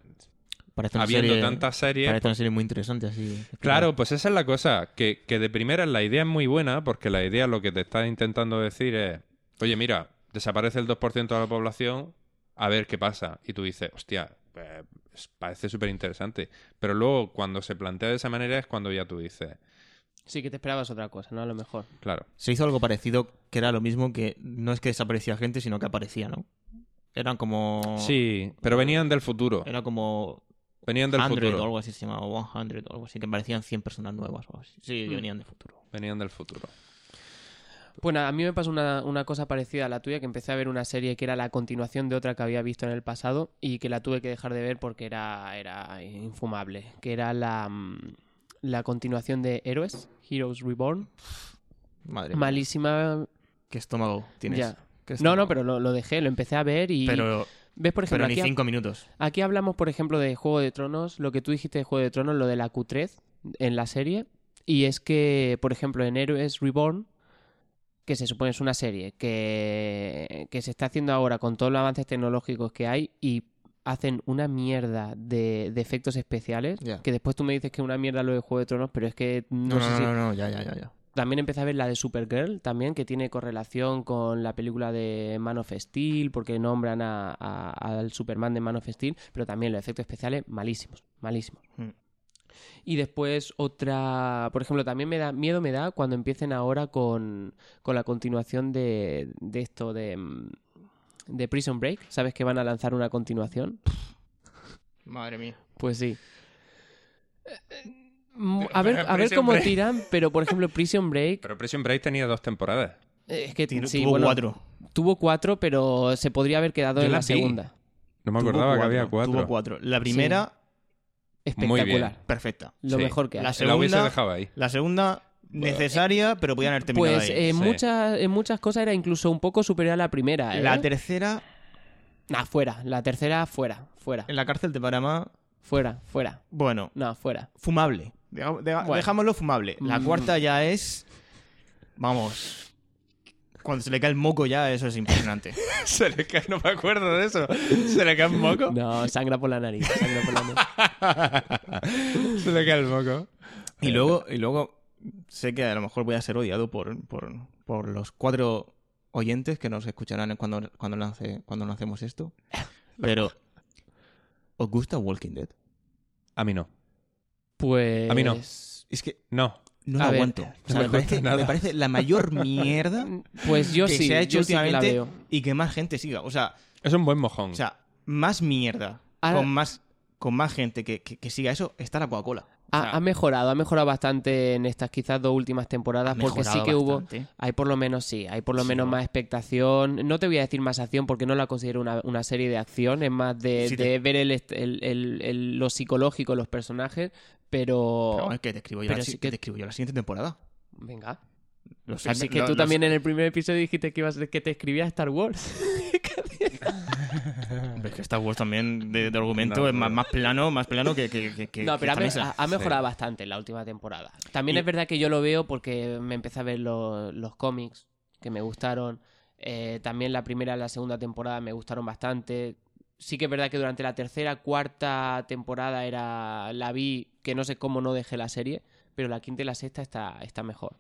S3: Parece una
S2: habiendo
S3: serie-
S2: tantas series,
S3: Parece una serie muy interesante así.
S2: Claro, pues esa es la cosa, que, que de primera la idea es muy buena, porque la idea lo que te está intentando decir es, oye, mira, desaparece el 2% de la población, a ver qué pasa. Y tú dices, hostia, eh, es- parece súper interesante. Pero luego, cuando se plantea de esa manera, es cuando ya tú dices,
S1: Sí que te esperabas otra cosa, ¿no? A lo mejor.
S2: claro,
S3: Se hizo algo parecido que era lo mismo que no es que desaparecía gente, sino que aparecía, ¿no? Eran como.
S2: sí, pero venían del futuro,
S3: Era como.
S2: venían del
S3: 100 o
S2: futuro,
S3: algo así se llamaba, 100 o algo así, que parecían 100 personas nuevas o algo así. Sí, que
S1: Mm.
S3: venían del futuro.
S2: venían del futuro.
S1: Bueno, a mí me pasó una, una cosa parecida a la tuya, que empecé a ver una serie que era la continuación de otra que había visto en el pasado y que la tuve que dejar de ver porque era, era infumable, que era la, mm, la continuación de Héroes, Heroes Reborn.
S3: Madre mía.
S1: Malísima.
S3: ¿Qué estómago tienes?
S1: Ya.
S3: ¿Qué
S1: No,
S3: estómago?
S1: no, pero lo, lo dejé, lo empecé a ver y...
S3: Pero,
S1: ¿Ves, por ejemplo,
S3: pero ni
S1: aquí,
S3: 5 minutos.
S1: aquí hablamos, por ejemplo, de Juego de Tronos, lo que tú dijiste de Juego de Tronos, lo de la Q3 en la serie, y es que, por ejemplo, en Héroes Reborn, que se supone es una serie que, que se está haciendo ahora con todos los avances tecnológicos que hay y hacen una mierda de, de efectos especiales, que después tú me dices que es una mierda lo de Juego de Tronos, pero es que no,
S3: No,
S1: sé
S3: no,
S1: si...
S3: no, no, ya, ya, ya, ya.
S1: También empecé a ver la de Supergirl, también, que tiene correlación con la película de Man of Steel, porque nombran a- a- al Superman de Man of Steel, pero también los efectos especiales malísimos, malísimos.
S3: Mm.
S1: Y después otra, por ejemplo, también me da miedo me da cuando empiecen ahora con, con la continuación de, de esto de, mm, de Prison Break. ¿Sabes que van a lanzar una continuación?
S3: Madre mía.
S1: Pues sí. Mm, A ver, a ver cómo
S2: Break-
S1: tiran, pero por ejemplo Prison Break
S2: Pero Prison Break tenía dos temporadas.
S1: eh, es que sí,
S3: tuvo
S1: bueno,
S3: cuatro.
S1: Tuvo cuatro, pero se podría haber quedado
S2: Yo
S1: en
S2: la vi.
S1: segunda.
S2: No me acordaba que había cuatro.
S3: Tuvo cuatro. La primera,
S1: Espectacular.
S2: bien.
S3: perfecta.
S1: Lo
S2: Sí.
S1: mejor que hay.
S3: La segunda,
S2: dejado ahí.
S3: la segunda necesaria, pero podían haber terminado
S1: Pues
S3: ahí.
S1: en,
S2: Sí.
S1: muchas, en muchas cosas era incluso un poco superior a la primera. ¿eh?
S3: La tercera,
S1: Nah, fuera. La tercera, fuera. Fuera.
S3: en la cárcel de Panamá,
S1: Fuera, fuera.
S3: bueno,
S1: No, fuera.
S3: fumable. Deja- deja-
S1: Bueno.
S3: Dejámoslo fumable. La
S1: Mm.
S3: cuarta ya es. Vamos. Cuando se le cae el moco ya, eso es impresionante.
S2: Se le cae, no me acuerdo de eso. Se le cae un moco.
S1: No, sangra por la nariz. Sangra por la nariz.
S2: Se le cae el moco.
S3: y luego, y luego sé que a lo mejor voy a ser odiado por, por, por los cuatro oyentes que nos escucharán cuando, cuando, lance, cuando lancemos esto. Pero, ¿os gusta Walking Dead?
S2: A mí no.
S1: Pues.
S2: A mí no.
S3: Es que
S2: No.
S3: No lo aguanto. O sea,
S2: no me
S3: parece, me la mayor mierda
S1: Pues yo
S3: que
S1: sí.
S3: se ha hecho
S1: sí
S3: últimamente
S1: veo.
S3: y que más gente siga. O sea,
S2: Es un buen mojón.
S3: O sea, más mierda
S1: Ahora-
S3: con más con más gente que, que- que siga eso está la Coca-Cola. O
S1: Ha,
S3: sea,
S1: ha mejorado, ha mejorado bastante en estas quizás dos últimas temporadas porque sí que hubo, hay por lo menos sí, hay por lo
S3: Sí,
S1: menos
S3: ¿no?
S1: más expectación. No te voy a decir más acción porque no la considero una, una serie de acción, es más de,
S3: Sí, te-
S1: de ver el, el- el- el- lo psicológico de los personajes, pero...
S3: Pero es que te escribo yo,
S1: pero
S3: la,
S1: sí
S3: si-
S1: que-
S3: te escribo yo la siguiente temporada.
S1: Venga.
S3: Lo sé,
S1: Así que
S3: lo-
S1: tú
S3: lo
S1: también en el primer episodio dijiste que ibas que te escribías Star Wars.
S3: Pero es que Star Wars también de, de argumento
S2: No,
S3: es más,
S2: no.
S3: más plano, más plano que, que, que- que-
S1: No,
S3: que
S1: pero
S3: mesa.
S1: ha- ha mejorado bastante en la última temporada. También
S3: Y-
S1: es verdad que yo lo veo porque me empecé a ver los, los cómics que me gustaron. Eh, también la primera y la segunda temporada me gustaron bastante. Sí que es verdad que durante la tercera, cuarta temporada era la vi, que no sé cómo no dejé la serie, pero la quinta y la sexta está, está mejor.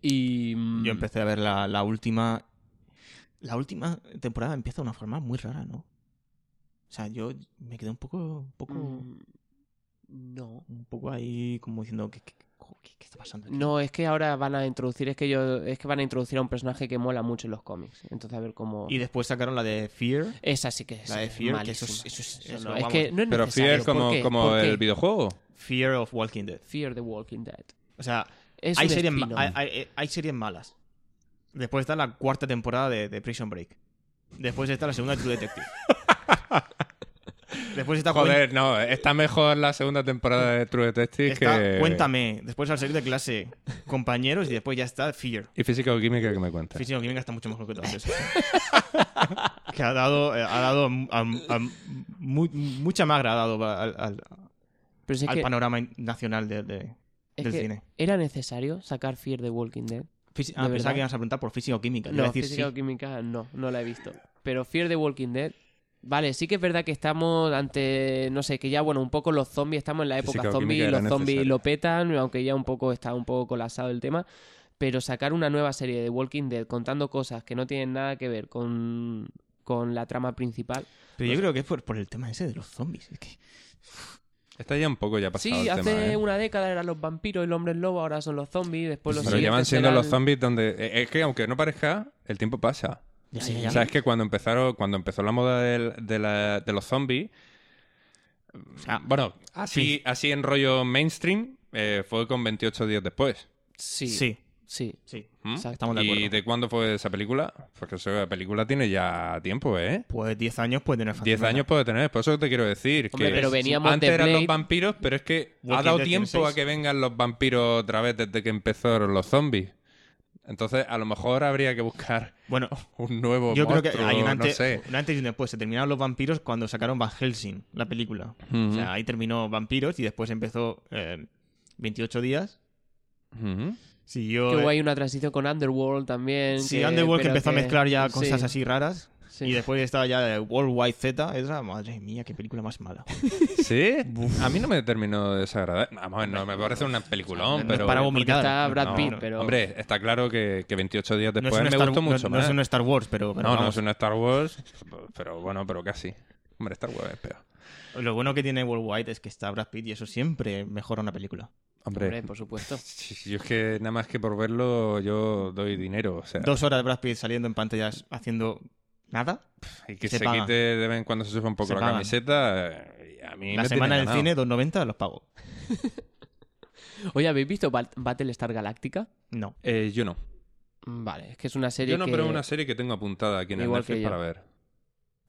S1: Y... mm,
S3: Yo empecé a ver la, la última. La última temporada empieza de una forma muy rara, ¿no? O sea, yo me quedé un poco. Un poco,
S1: mm, No.
S3: un poco ahí como diciendo, ¿qué, qué, qué- qué está pasando? aquí?
S1: No, es que ahora van a introducir, es que yo, es que van a introducir a un personaje que mola mucho en los cómics. Entonces a ver cómo.
S3: Y después sacaron la de Fear.
S1: Esa sí que es.
S3: La de Fear, que eso es- eso es-
S1: Eso no, es que no es
S2: Pero
S1: necesario.
S2: Fear como, como el videojuego.
S3: Fear of Walking Dead.
S1: Fear the Walking Dead.
S3: O sea,
S1: Es
S3: hay series, ma-
S1: spin-off.
S3: hay, hay- hay series malas. Después está la cuarta temporada de, de Prison Break. Después está la segunda de True Detective. Después está
S2: Joder, no, está mejor la segunda temporada de True Detective
S3: está
S2: que...
S3: Cuéntame. Después al salir de clase, compañeros. Y después ya está Fear.
S2: Y física o química que me cuenta.
S3: Física química está mucho mejor que todas esas. que ha dado, eh, ha dado a- a- mu- mucha magra ha dado al, al-
S1: Pero si
S3: al
S1: que,
S3: panorama nacional de- de- del cine.
S1: ¿Era necesario sacar Fear the Walking Dead?
S3: Fisi-
S1: ¿de
S3: ah, pensaba
S1: verdad?
S3: que ibas a preguntar por física o química. A
S1: No,
S3: decir
S1: física
S3: sí.
S1: o química no, no la he visto. Pero Fear the Walking Dead. Vale, sí que es verdad que estamos ante, no sé, que ya, bueno, un poco los zombies, estamos en la época
S2: o
S1: zombie, los zombies
S2: necesario.
S1: lo petan, aunque ya un poco está un poco colapsado el tema. Pero sacar una nueva serie de Walking Dead contando cosas que no tienen nada que ver con, con la trama principal.
S3: Pero yo creo que es por, por el tema ese de los zombies. Es que
S2: Está ya un poco ya pasado
S1: Sí,
S2: el
S1: hace
S2: tema, ¿eh?
S1: una década eran los vampiros y los hombres lobo, ahora son los zombies, después los
S2: Pero llevan siendo
S1: serán-
S2: los zombies donde... eh, Es que aunque no parezca, el tiempo pasa.
S3: Ya,
S1: Sí.
S3: ya, ya.
S2: O sea, es que cuando empezaron, cuando empezó la moda de, la- de los zombies,
S3: Ah,
S2: bueno, así, así en rollo mainstream, eh, fue con 28 días después.
S1: Sí,
S3: sí,
S1: sí.
S3: sí.
S2: ¿Mm?
S1: Exacto.
S3: Estamos de
S2: ¿Y de cuándo fue esa película? Porque esa película tiene ya tiempo, ¿eh?
S3: Pues 10 años puede tener
S2: 10
S3: fácilmente.
S2: años puede tener, por eso te quiero decir.
S1: Hombre,
S2: que
S1: pero veníamos
S2: antes
S1: de
S2: eran los vampiros, pero es que ha dado tiempo a que vengan los vampiros otra vez desde que empezaron los zombies. Entonces, a lo mejor habría que buscar
S3: Bueno,
S2: un nuevo
S3: yo creo que hay un
S2: no
S3: antes,
S2: sé.
S3: un antes y un después. Se terminaron los vampiros cuando sacaron Van Helsing, la película. O sea, ahí terminó Vampiros y después empezó eh, 28 días.
S2: Ujú.
S3: Siguió.
S1: Que hubo
S3: eh,
S1: ahí una transición con Underworld también.
S3: sí,
S1: que-
S3: Underworld que empezó a mezclar ya
S1: sí,
S3: cosas así raras.
S1: Sí.
S3: Y después estaba ya Worldwide Z. Esa, madre mía, qué película más mala.
S2: ¿Sí? A mí no me terminó de desagradar. Vamos, a ver, no me parece un peliculón,
S3: No
S2: pero...
S3: para
S1: Porque
S3: vomitar.
S1: está Brad
S2: No,
S1: Pitt, pero...
S2: Hombre, está claro que, que 28 días
S3: No es,
S2: después
S3: un
S2: me
S3: Star,
S2: gustó
S3: no-
S2: mucho
S3: no
S2: más.
S3: es un Star Wars, pero, pero
S2: no, no es un Star Wars, pero bueno, pero casi. Hombre, Star Wars es peor.
S3: Lo bueno que tiene Worldwide es que está Brad Pitt y eso siempre mejora una película.
S2: Hombre,
S1: Hombre, por supuesto.
S2: yo es que nada más que por verlo yo doy dinero. O sea,
S3: Dos horas de Brad Pitt saliendo en pantallas haciendo nada.
S2: y que
S3: se
S2: quite de vez en cuando se sube un poco
S3: Se
S2: la
S3: pagan.
S2: camiseta, a mí
S3: La
S2: me
S3: semana del cine, 2.90, los pago.
S1: Oye, ¿habéis visto Bat- Battlestar Galactica?
S3: No.
S2: Eh, yo no.
S1: Mm, Vale, es que es una serie
S2: Yo no,
S1: que...
S2: pero es una serie que tengo apuntada aquí en el
S1: Igual
S2: Netflix para ver.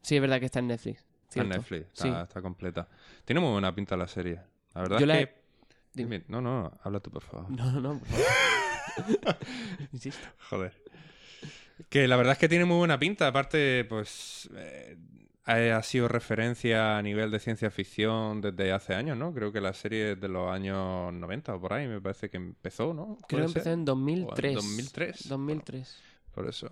S1: Sí, es verdad que está en Netflix.
S2: Está en. Netflix, está,
S1: Sí.
S2: está completa. Tiene muy buena pinta la serie. La verdad
S1: Yo
S2: es
S1: la
S2: que.
S1: Dime-
S2: No, no, habla tú, por favor.
S1: No, no, no. por favor. Insisto.
S2: Joder. Que la verdad es que tiene muy buena pinta. Aparte, pues. eh, ha, ha sido referencia a nivel de ciencia ficción desde hace años, ¿no? Creo que la serie es de los años 90 o por ahí, me parece que empezó, ¿no?
S1: Creo que
S2: ¿Puede
S1: empezó en 2003.
S2: O en 2003.
S1: 2003.
S2: Por eso.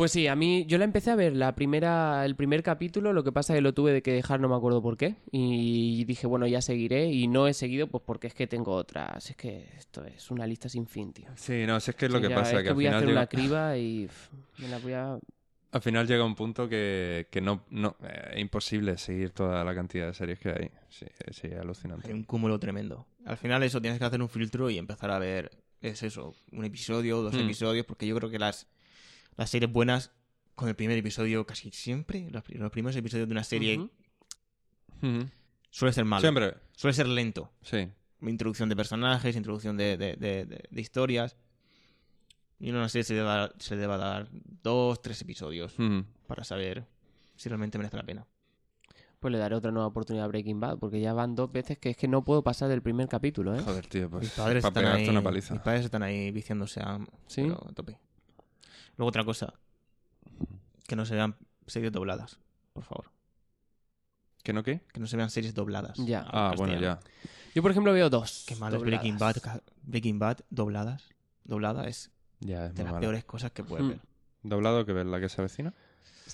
S1: Pues sí, a mí yo la empecé a ver la primera, el primer capítulo, lo que pasa es que lo tuve de que dejar, no me acuerdo por qué, y dije, bueno, ya seguiré, y no he seguido pues porque es que tengo otras, es que esto es una lista sin fin, tío.
S2: Sí, no, si es que es lo
S1: Sí,
S2: que
S1: ya,
S2: pasa,
S1: es
S2: que,
S1: que
S2: al
S1: voy a hacer
S2: llega,
S1: una criba y pff, me la voy a...
S2: al final llega un punto que, que no, no eh, es imposible seguir toda la cantidad de series que hay. Sí, sí, es alucinante.
S3: Hay un cúmulo tremendo. Al final eso tienes que hacer un filtro y empezar a ver, es eso, un episodio, dos
S2: Hmm.
S3: episodios, porque yo creo que las, las series buenas, con el primer episodio casi siempre, los, pri- los primeros episodios de una serie suele ser malo.
S2: Siempre,
S3: Suele ser lento.
S2: sí.
S3: Introducción de personajes, introducción de, de- de- de- de historias. Y una serie se le, va, se le va a dar dos, tres episodios para saber si realmente merece la pena.
S1: Pues le daré otra nueva oportunidad a Breaking Bad, porque ya van dos veces que es que no puedo pasar del primer capítulo, ¿eh?
S2: Joder, tío, pues
S3: mis padres
S2: para
S3: están ahí,
S2: una paliza.
S3: mis padres están ahí viciándose a,
S1: ¿Sí?
S3: pero a tope. Luego otra cosa, que no se vean series dobladas, por favor.
S2: ¿Que no qué?
S3: Que no se vean series dobladas.
S1: Ya.
S2: Ah, bueno, ya.
S1: Yo, por ejemplo, veo dos.
S3: Qué malo es
S1: dobladas.
S3: Breaking Bad, ca- Breaking Bad dobladas. Doblada es
S2: Ya, es
S3: de
S2: muy
S3: las
S2: mala.
S3: peores cosas que puedes
S1: Hmm.
S3: ver.
S2: ¿Doblado que ver la que se avecina?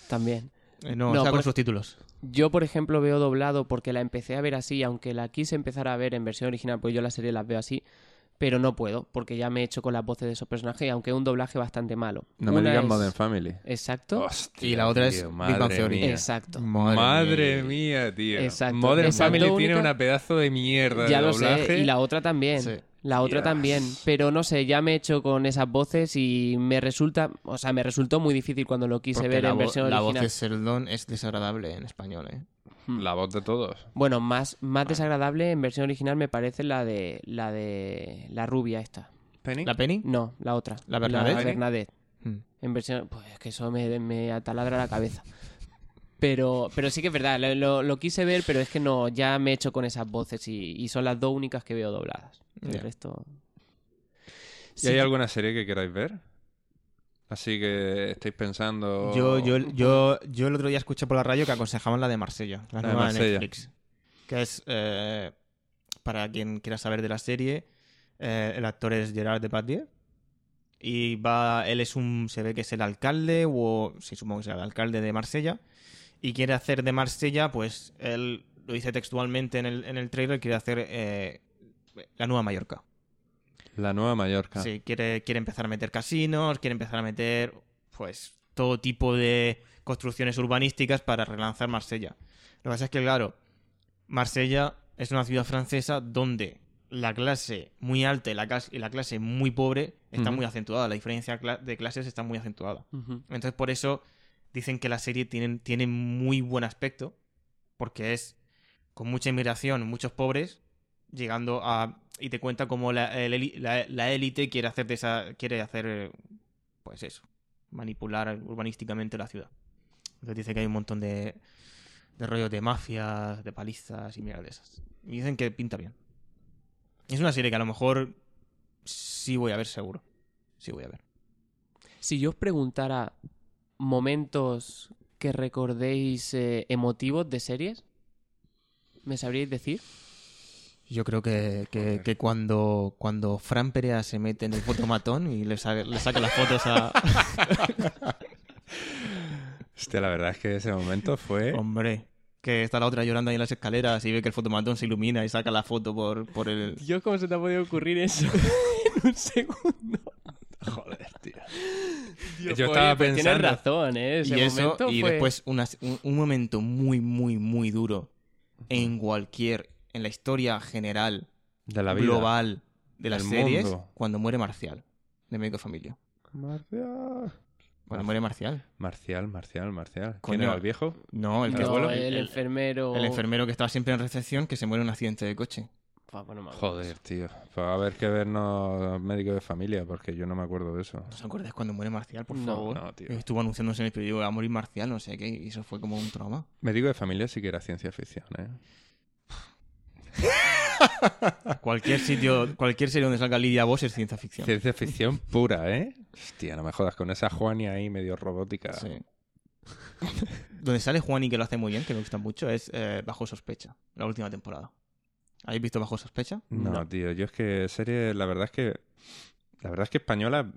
S1: También.
S3: Eh, no,
S1: No, por-
S3: con subtítulos.
S1: Yo, por ejemplo, veo doblado porque la empecé a ver así, aunque la quise empezar a ver en versión original, pues yo la serie las veo así, pero no puedo, porque ya me he hecho con las voces de esos personajes, aunque es un doblaje bastante malo.
S2: No me
S1: Una
S2: digas
S1: es-
S2: Modern Family.
S1: Exacto.
S2: Hostia,
S3: Y la otra es
S2: tío,
S3: Big Bang
S2: madre
S3: Theory.
S2: mía.
S1: Exacto.
S2: Madre mía, tío.
S1: Exacto.
S2: Modern Family tiene una pedazo de mierda
S1: Ya
S2: de
S1: lo
S2: doblaje.
S1: sé, y la otra también.
S3: Sí.
S1: La otra también, pero no sé, ya me he hecho con esas voces y me resulta, o sea, me resultó muy difícil cuando lo quise
S3: Porque
S1: ver
S3: la,
S1: en versión
S3: la voz
S1: original.
S3: de Sheldon es desagradable en español, ¿eh?
S2: La voz de todos.
S1: Bueno, más, más desagradable en versión original me parece la de la de la rubia esta.
S2: ¿Penny?
S3: ¿La Penny?
S1: No, la otra.
S3: ¿La Bernadette?
S1: Bernadette.
S3: Hmm.
S1: En versión, pues es que eso me, me ataladra la cabeza. Pero, pero sí que es verdad, lo, lo- lo quise ver, pero es que no, ya me he hecho con esas voces y, y son las dos únicas que veo dobladas. El resto.
S2: ¿Y
S1: Sí
S2: hay alguna serie que queráis ver? Así que estáis pensando...
S3: Yo, yo, yo, yo el otro día escuché por la radio que aconsejaban la de Marsella, la, nueva de
S2: Marsella.
S3: Netflix. Que es, eh, para quien quiera saber de la serie, eh, el actor es Gerard Depardieu. Y va, él es un, se ve que es el alcalde, o sí, supongo que será el alcalde de Marsella. Y quiere hacer de Marsella, pues él lo dice textualmente en el, en el trailer, quiere hacer eh, la nueva Mallorca.
S2: La Nueva Mallorca.
S3: Sí, quiere, quiere empezar a meter casinos, quiere empezar a meter, pues, todo tipo de construcciones urbanísticas para relanzar Marsella. Lo que pasa es que, claro, Marsella es una ciudad francesa donde la clase muy alta y la, clas- y la clase muy pobre está muy acentuada. La diferencia de clases está muy acentuada. Entonces, por eso dicen que la serie tiene, tiene muy buen aspecto, porque es con mucha inmigración, muchos pobres, llegando a. Y te cuenta cómo la, eli- la- la élite quiere hacer de esa. quiere hacer. eh, Pues eso. Manipular urbanísticamente la ciudad. Entonces dice que hay un montón de. de rollos de mafias, de palizas y mierda de esas. Y dicen que pinta bien. Es una serie que a lo mejor. sí voy a ver seguro. Sí voy a ver.
S1: Si yo os preguntara momentos que recordéis eh, emotivos de series, ¿me sabríais decir?
S3: Yo creo que, que, cuando, cuando Fran Perea se mete en el fotomatón y le, sa- le saca las fotos a...
S2: Hostia, la verdad es que ese momento fue...
S3: Hombre, que está la otra llorando ahí en las escaleras y ve que el fotomatón se ilumina y saca la foto por, por el...
S1: Dios, ¿cómo se te ha podido ocurrir eso en un segundo?
S2: Joder, tío.
S1: Dios,
S2: Yo estaba
S1: pues Tienes
S2: pensando-
S1: razón, ¿eh? Ese
S3: y eso,
S1: momento
S3: y
S1: fue-
S3: después una- un, un momento muy, muy, muy duro en cualquier... en la historia general,
S2: De la vida.
S3: global de las series,
S2: mundo.
S3: cuando muere Marcial, de Médico Familia.
S2: Marcial.
S3: Cuando muere Marcial.
S2: Marcial, Marcial, Marcial. ¿Quién era el viejo?
S3: No, el que
S1: No,
S2: abuelo?
S1: el,
S3: el-
S1: enfermero...
S3: El enfermero que estaba siempre en recepción que se muere en un accidente de coche.
S1: Pues.
S2: Joder, tío. Pues va a haber que vernos médico de familia, porque yo no me acuerdo de eso.
S3: ¿No os acordáis cuando muere Marcial, por
S1: No,
S3: favor?
S2: no, tío.
S3: Estuvo anunciándose en el periódico va a morir Marcial, no sé qué, y eso fue como un trauma.
S2: Médico de familia sí que era ciencia ficción, ¿eh?
S3: cualquier sitio, cualquier serie donde salga Lidia Boss es ciencia ficción.
S2: Ciencia ficción pura, ¿eh? Hostia, no me jodas con esa Juania ahí medio robótica.
S3: Sí. donde sale Juan y que lo hace muy bien, que me gusta mucho, es eh, Bajo Sospecha, la última temporada. ¿Habéis visto Bajo Sospecha?
S2: No,
S1: No.
S2: tío, yo es que serie, la verdad es que. La verdad es que española.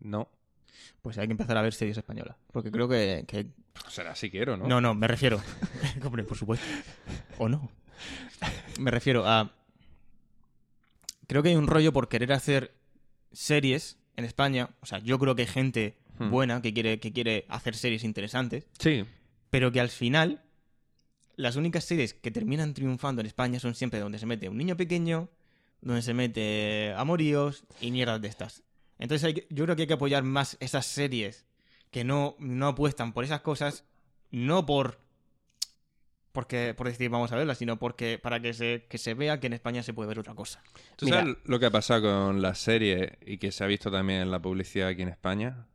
S2: No.
S3: Pues hay que empezar a ver series españolas. Porque creo que. que-
S2: O sea, si quiero, ¿no?
S3: No, no, me refiero. Hombre, por supuesto. O no. Me refiero a. Creo que hay un rollo por querer hacer series en España. O sea, yo creo que hay gente
S2: Hmm.
S3: buena que quiere, que quiere hacer series interesantes.
S2: Sí.
S3: pero que al final las únicas series que terminan triunfando en España son siempre donde se mete un niño pequeño, donde se mete amoríos y mierdas de estas. Entonces hay yo creo que hay que apoyar más esas series que no, no apuestan por esas cosas, no por porque por decir vamos a verlas, sino porque para que se, que se vea que en España se puede ver otra cosa.
S2: ¿Tú
S1: Mira.
S2: sabes lo que ha pasado con la serie y que se ha visto también en la publicidad aquí en España?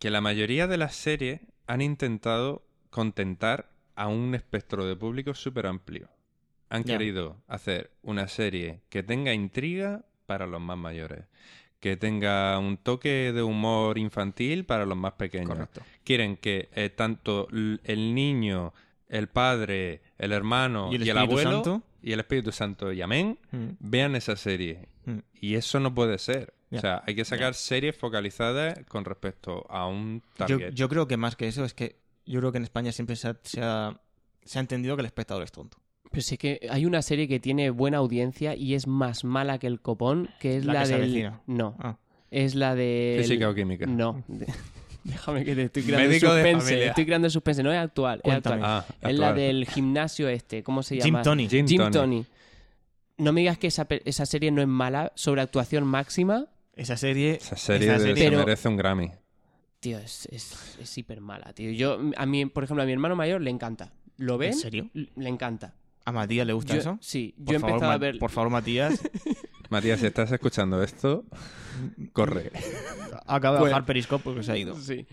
S2: Que la mayoría de las series han intentado contentar a un espectro de público súper amplio. Han querido hacer una serie que tenga intriga para los más mayores, que tenga un toque de humor infantil para los más pequeños.
S3: Correcto.
S2: Quieren que eh, tanto el niño, el padre, el hermano
S3: ¿Y el
S2: y el abuelo
S3: Santo?
S2: y el Espíritu Santo y amén
S3: Mm.
S2: vean esa serie.
S3: Mm.
S2: Y eso no puede ser. O sea, hay que sacar series focalizadas con respecto a un
S3: Yo,
S2: target.
S3: yo creo que más que eso es que yo creo que en España siempre se ha, se ha- se ha entendido que el espectador es tonto.
S1: Pero sí que hay una serie que tiene buena audiencia y es más mala que el copón, que es
S3: La
S1: la,
S3: que
S1: del... No,
S3: Ah.
S1: es la de...
S2: Física o química.
S1: No. de- Déjame que te estoy creando
S2: Médico de
S1: suspense.
S2: familia.
S1: Estoy creando suspense. No es actual, es actual.
S2: Ah,
S1: Es la del gimnasio este. ¿Cómo se
S3: Jim
S1: llama?
S3: Tony.
S2: Jim,
S1: Jim
S2: Tony.
S1: Tony. No me digas que esa, esa serie no es mala sobre actuación máxima.
S3: Esa serie.
S2: Esa serie,
S3: esa
S2: se merece un Grammy.
S1: Tío, es, es, es hiper mala, tío. Yo, a mí, por ejemplo, a mi hermano mayor le encanta. ¿Lo ven?
S3: ¿En serio?
S1: Le encanta.
S3: ¿A Matías le gusta
S1: Yo-
S3: eso?
S1: Sí, yo
S3: Por
S1: he
S3: favor,
S1: empezado a ver...
S3: Por favor, Matías,
S2: Matías, si estás escuchando esto, corre.
S3: acaba de
S1: Pues-
S3: bajar Periscope porque se ha ido.
S1: Sí.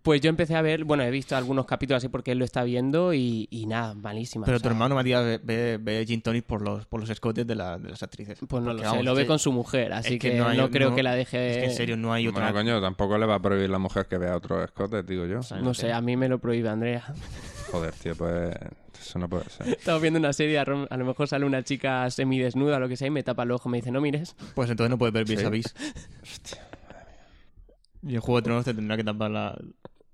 S1: Pues yo empecé a ver, bueno, he visto algunos capítulos así porque él lo está viendo y, y nada, malísima.
S3: Pero
S1: o
S3: tu
S1: sea,
S3: hermano Matías ve, ve, ve Gin Tonic por los, por los escotes de, la- de las actrices.
S1: Pues no
S3: Porque,
S1: lo sé,
S3: vamos,
S1: lo ve con su mujer, así
S3: es que
S1: que, no, creo
S3: no-
S1: que la deje...
S3: Es que en serio no hay otra.
S2: Bueno, coño, tampoco le va a prohibir la mujer que vea otros escotes, digo yo.
S1: No sé, a mí me lo prohíbe Andrea.
S2: Joder, tío, pues eso no puede ser.
S1: Estamos viendo una serie, a lo mejor sale una chica semidesnuda o lo que sea y me tapa el ojo, me dice, no mires.
S3: Pues entonces no puedes ver vis a vis. Y en Juego de Tronos te tendrá que tapar la-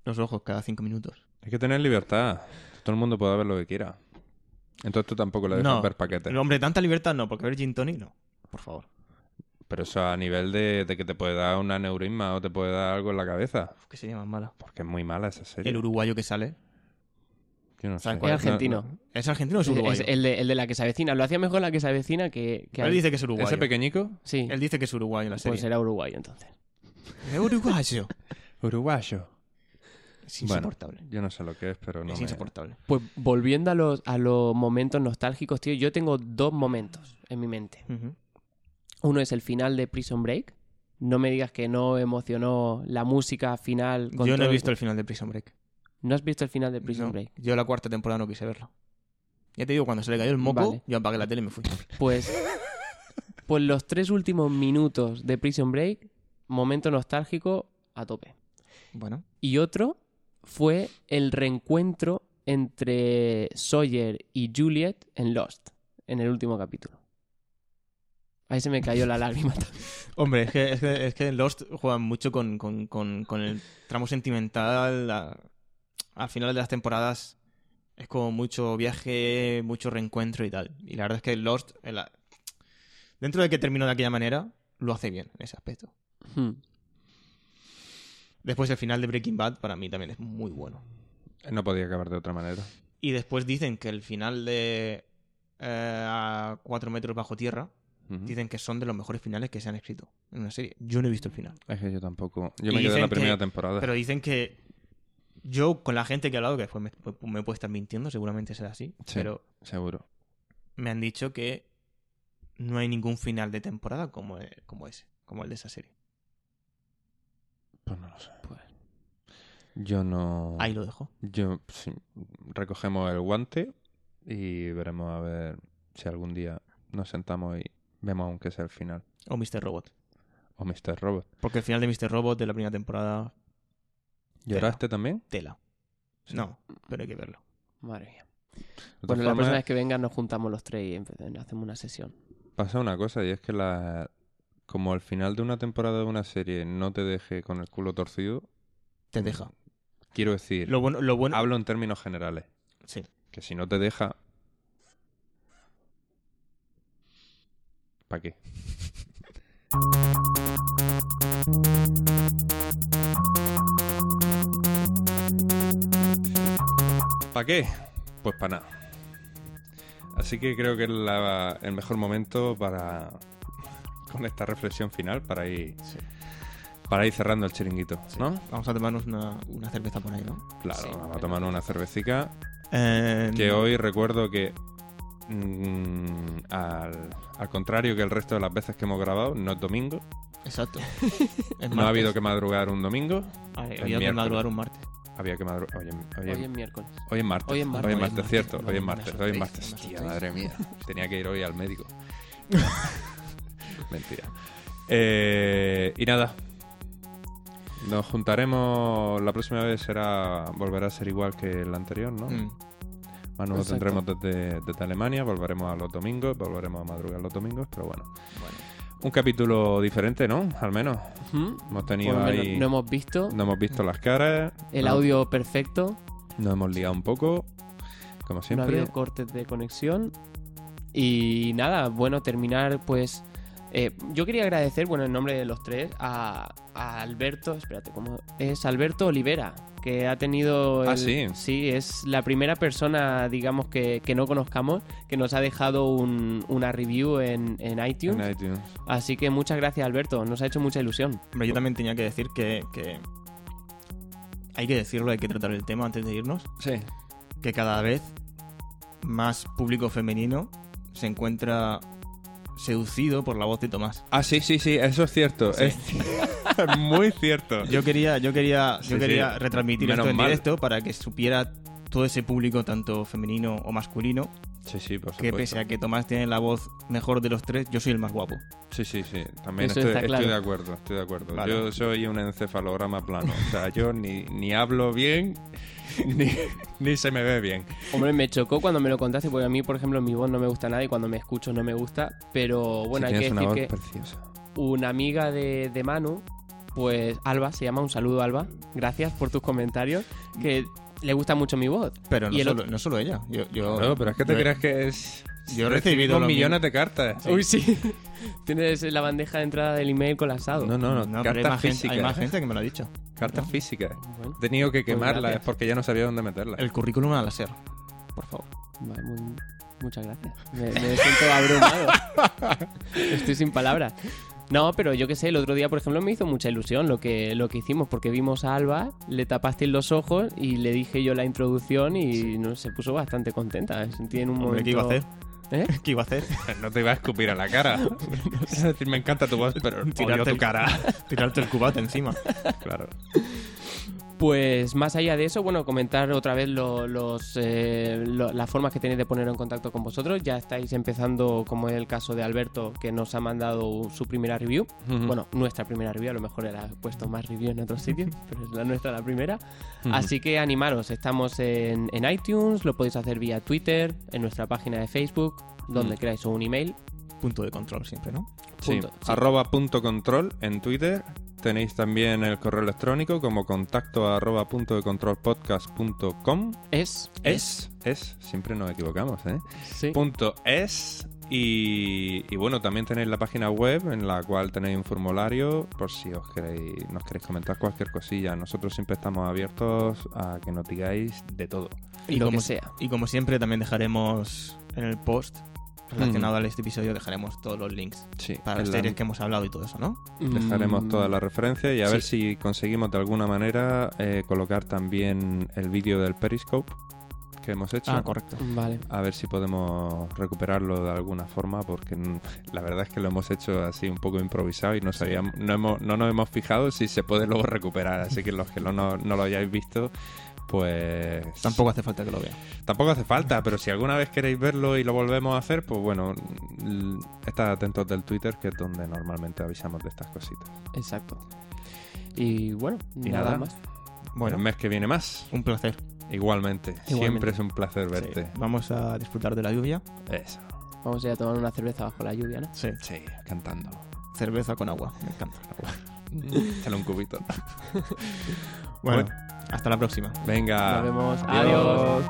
S3: los ojos cada cinco minutos.
S2: Hay que tener libertad. Todo el mundo puede ver lo que quiera. Entonces tú tampoco le dejas
S3: No.
S2: ver paquetes.
S3: Pero, hombre, tanta libertad no, porque ver Gin Tonic no. Por favor.
S2: Pero eso a nivel de, de que te puede dar un aneurisma o te puede dar algo en la cabeza.
S3: Uf, que sería más mala.
S2: Porque es muy mala esa serie.
S3: El uruguayo que sale.
S2: Yo no
S3: ¿Sabes
S2: sé.
S3: cuál
S1: Es argentino.
S2: No, no.
S3: ¿Es argentino o es uruguayo?
S1: Es el de, el de la que se avecina. Lo hacía mejor la que se avecina que... que
S3: Él dice que es uruguayo.
S2: ¿Ese pequeñico?
S1: Sí,
S3: Él dice que es uruguayo en la serie.
S1: pues era uruguayo entonces.
S3: Es uruguayo.
S2: Uruguayo.
S3: Es
S2: Bueno,
S3: insoportable.
S2: yo no sé lo que es, pero no
S3: es
S2: me...
S3: insoportable.
S1: Pues volviendo a los, a los momentos nostálgicos, tío, yo tengo dos momentos en mi mente. Uno es el final de Prison Break. No me digas que no emocionó la música final. con
S3: Yo no
S1: todo
S3: he
S1: el-
S3: visto el final de Prison Break.
S1: ¿No has visto el final de Prison
S3: No.
S1: Break?
S3: Yo la cuarta temporada no quise verla. Ya te digo, cuando se le cayó el moco,
S1: Vale.
S3: yo apagué la tele y me fui.
S1: Pues, pues los tres últimos minutos de Prison Break, momento nostálgico a tope.
S3: Bueno,
S1: Y otro fue el reencuentro entre Sawyer y Juliet en Lost, en el último capítulo. Ahí se me cayó la lágrima.
S3: hombre, es que, es que, es que en Lost juegan mucho con, con, con, con el tramo sentimental. la- al final de las temporadas es como mucho viaje, mucho reencuentro y tal. Y la verdad es que Lost, la- dentro de que terminó de aquella manera, lo hace bien en ese aspecto.
S1: Hmm.
S3: Después el final de Breaking Bad para mí también es muy bueno.
S2: No podía acabar de otra manera.
S3: Y después dicen que el final de eh, a cuatro metros bajo tierra, dicen que son de los mejores finales que se han escrito en una serie. Yo no he visto el final.
S2: Es que yo tampoco. Yo
S3: Y
S2: me quedé en la
S3: que-
S2: primera temporada.
S3: Pero dicen que yo, con la gente que he hablado, que después me, me puede estar mintiendo, seguramente será así,
S2: Sí.
S3: pero
S2: Seguro.
S3: me han dicho que no hay ningún final de temporada como, como ese, como el de esa serie.
S2: Pues no lo sé.
S1: Pues,
S2: Yo no.
S3: Ahí lo dejo.
S2: Yo. sí, recogemos el guante y veremos a ver si algún día nos sentamos y vemos aunque sea el final.
S3: O Mr. Robot.
S2: O Mr. Robot.
S3: Porque el final de Mr. Robot de la primera temporada,
S2: ¿Lloraste también?
S3: tela. No, pero hay que verlo.
S1: Madre mía. Bueno, la próxima vez que vengan nos juntamos los tres y hacemos una sesión.
S2: Pasa una cosa y es que la... como al final de una temporada de una serie no te deje con el culo torcido,
S3: Te deja.
S2: quiero decir,
S3: Lo bueno, lo bueno.
S2: hablo en términos generales,
S3: Sí.
S2: que si no te deja... ¿Para qué? ¿Para qué? Pues para nada. Así que creo que es la- el mejor momento para con esta reflexión final para ir
S3: Sí.
S2: para ir cerrando el chiringuito, ¿no?
S3: Vamos a tomarnos una, una cerveza por ahí, ¿no?
S2: Claro,
S1: Sí,
S2: vamos a
S1: bueno.
S2: tomar una cervecica
S3: Eh,
S2: que hoy recuerdo que mm, al, al contrario que el resto de las veces que hemos grabado, no es domingo,
S3: Exacto.
S2: No ha habido que madrugar un domingo,
S3: Ha habido que madrugar un martes.
S2: Había que madrugar. Oye,
S1: Hoy es miércoles.
S2: Hoy es martes.
S1: Hoy es martes.
S2: Hoy es
S1: Hoy es
S2: martes,
S3: martes.
S2: cierto.
S3: No,
S2: hoy es martes. Hoy es martes. Hostia, madre mía. Tenía que ir hoy al médico. Mentira. Eh, y nada. Nos juntaremos. La próxima vez será. Volverá a ser igual que el anterior, ¿no?
S3: Mm.
S2: Más nos lo tendremos desde, desde Alemania. Volveremos a los domingos. Volveremos a madrugar los domingos. Pero bueno.
S3: Bueno.
S2: Un capítulo diferente, ¿no? Al menos. Hemos tenido
S1: lo menos
S2: ahí.
S1: no hemos visto
S2: No hemos visto las caras.
S1: el
S2: no-
S1: audio perfecto,
S2: Nos hemos liado un poco. Como
S1: no ha
S2: siempre.
S1: habido cortes de conexión. Y nada, bueno, terminar pues... eh, yo quería agradecer, bueno, en nombre de los tres, a, a Alberto, espérate, ¿cómo? Es Alberto Olivera, que ha tenido...
S2: Ah, sí.
S1: Sí, es la primera persona, digamos, que, que no conozcamos, que nos ha dejado un- una review en, en iTunes.
S2: en iTunes.
S1: Así que muchas gracias, Alberto, nos ha hecho mucha ilusión.
S3: Hombre, yo también tenía que decir que, que hay que decirlo, hay que tratar el tema antes de irnos,
S2: Sí.
S3: que cada vez más público femenino se encuentra seducido por la voz de Tomás.
S2: Ah, sí, sí, sí, eso es cierto.
S3: Sí.
S2: Es muy cierto.
S3: Yo quería, yo quería,
S2: Sí,
S3: yo quería
S2: sí.
S3: retransmitir
S2: Menos
S3: esto en
S2: mal.
S3: directo para que supiera todo ese público, tanto femenino o masculino,
S2: Sí, sí, por
S3: que
S2: supuesto.
S3: pese a que Tomás tiene la voz mejor de los tres, yo soy el más guapo.
S2: Sí, sí, sí. También
S1: Eso
S2: estoy,
S1: está
S2: estoy
S1: claro.
S2: de acuerdo, estoy de acuerdo.
S3: Vale.
S2: Yo soy un encefalograma plano. O sea, yo ni, ni hablo bien, ni, ni se me ve bien.
S1: Hombre, me chocó cuando me lo contaste, porque a mí, por ejemplo, mi voz no me gusta nada y cuando me escucho no me gusta. Pero bueno,
S2: Sí,
S1: hay que
S2: tienes una
S1: decir
S2: voz
S1: que
S2: preciosa.
S1: una amiga de, de Manu, pues Alba, se llama, un saludo Alba, gracias por tus comentarios, que le gusta mucho mi voz.
S3: Pero no,
S1: Y el
S3: solo, no solo ella. Yo, yo-
S2: No, pero es que te crees que es...
S3: yo he recibido
S2: millones de cartas.
S1: Uy, sí. Tienes la bandeja de entrada del email colapsado.
S2: No, no, no.
S3: No, pero hay
S2: cartas
S3: más, gente,
S2: físicas.
S3: hay más gente que me lo ha dicho.
S2: Cartas físicas.
S1: Bueno,
S2: He tenido que
S1: Pues
S2: quemarlas porque ya no sabía dónde meterlas.
S3: El currículum a láser, por favor.
S1: vale, muy- muchas gracias. Me, me siento abrumado. Estoy sin palabras. No, pero yo qué sé, el otro día, por ejemplo, me hizo mucha ilusión lo que, lo que hicimos, porque vimos a Alba, le tapaste los ojos y le dije yo la introducción y no, se puso bastante contenta. Sentí en un
S3: Hombre,
S1: momento...
S3: ¿qué iba a hacer?
S1: ¿Eh?
S3: ¿Qué iba a hacer?
S2: No te iba a escupir a la cara. Es decir, me encanta tu voz, pero
S3: Tirarte
S2: tu
S3: el-
S2: cara.
S3: Tirarte el cubate encima.
S2: Claro.
S1: Pues más allá de eso, bueno, comentar otra vez lo- los, eh, lo- las formas que tenéis de poner en contacto con vosotros. Ya estáis empezando, como es el caso de Alberto, que nos ha mandado su primera review. Bueno, nuestra primera review, a lo mejor era puesto más review en otros sitios, pero es la nuestra la primera. Así que animaros, estamos en, en iTunes, lo podéis hacer vía Twitter, en nuestra página de Facebook, donde
S2: Mm.
S1: queráis, o un email.
S3: Punto de control siempre, ¿no?
S2: Sí,
S1: Punto, sí.
S2: arroba punto control en Twitter. Tenéis también el correo electrónico como contacto arroba punto de control podcast punto com.
S1: Es.
S2: Es, es, siempre nos equivocamos, ¿eh?
S1: Sí.
S2: Punto es. Y, y bueno, también tenéis la página web en la cual tenéis un formulario por si os queréis, nos queréis comentar cualquier cosilla. Nosotros siempre estamos abiertos a que nos digáis de todo.
S3: Y
S1: lo
S3: como,
S1: que sea.
S3: y como siempre también dejaremos en el post relacionado a este episodio dejaremos todos los links
S2: Sí,
S3: para las
S2: la-
S3: series que hemos hablado y todo eso, ¿no?
S2: Dejaremos
S1: Mm,
S2: todas las referencias y a
S1: sí.
S2: ver si conseguimos de alguna manera eh, colocar también el vídeo del Periscope que hemos hecho.
S3: Ah, correcto.
S1: Vale.
S2: A ver si podemos recuperarlo de alguna forma, porque mm, la verdad es que lo hemos hecho así un poco improvisado y no, sabíamos, no, hemos, no nos hemos fijado si se puede luego recuperar. Así que los que no, no lo hayáis visto, pues
S3: Tampoco hace falta que lo vea.
S2: tampoco hace falta, pero si alguna vez queréis verlo y lo volvemos a hacer, pues bueno, l- estad atentos del Twitter, que es donde normalmente avisamos de estas cositas.
S1: Exacto. Y bueno,
S2: Y
S1: nada,
S2: nada.
S1: más.
S3: Bueno,
S2: El mes que viene más,
S3: un placer.
S2: igualmente. Siempre es un placer verte.
S3: Sí. Vamos a disfrutar de la lluvia.
S2: Eso.
S1: Vamos a ir a tomar una cerveza bajo la lluvia, ¿no?
S3: Sí.
S2: Sí, cantando.
S3: Cerveza con agua. Me encanta el agua.
S2: Échale un cubito.
S3: Bueno,
S2: Bueno.
S3: Hasta la próxima.
S2: Venga.
S1: Nos vemos. Adiós.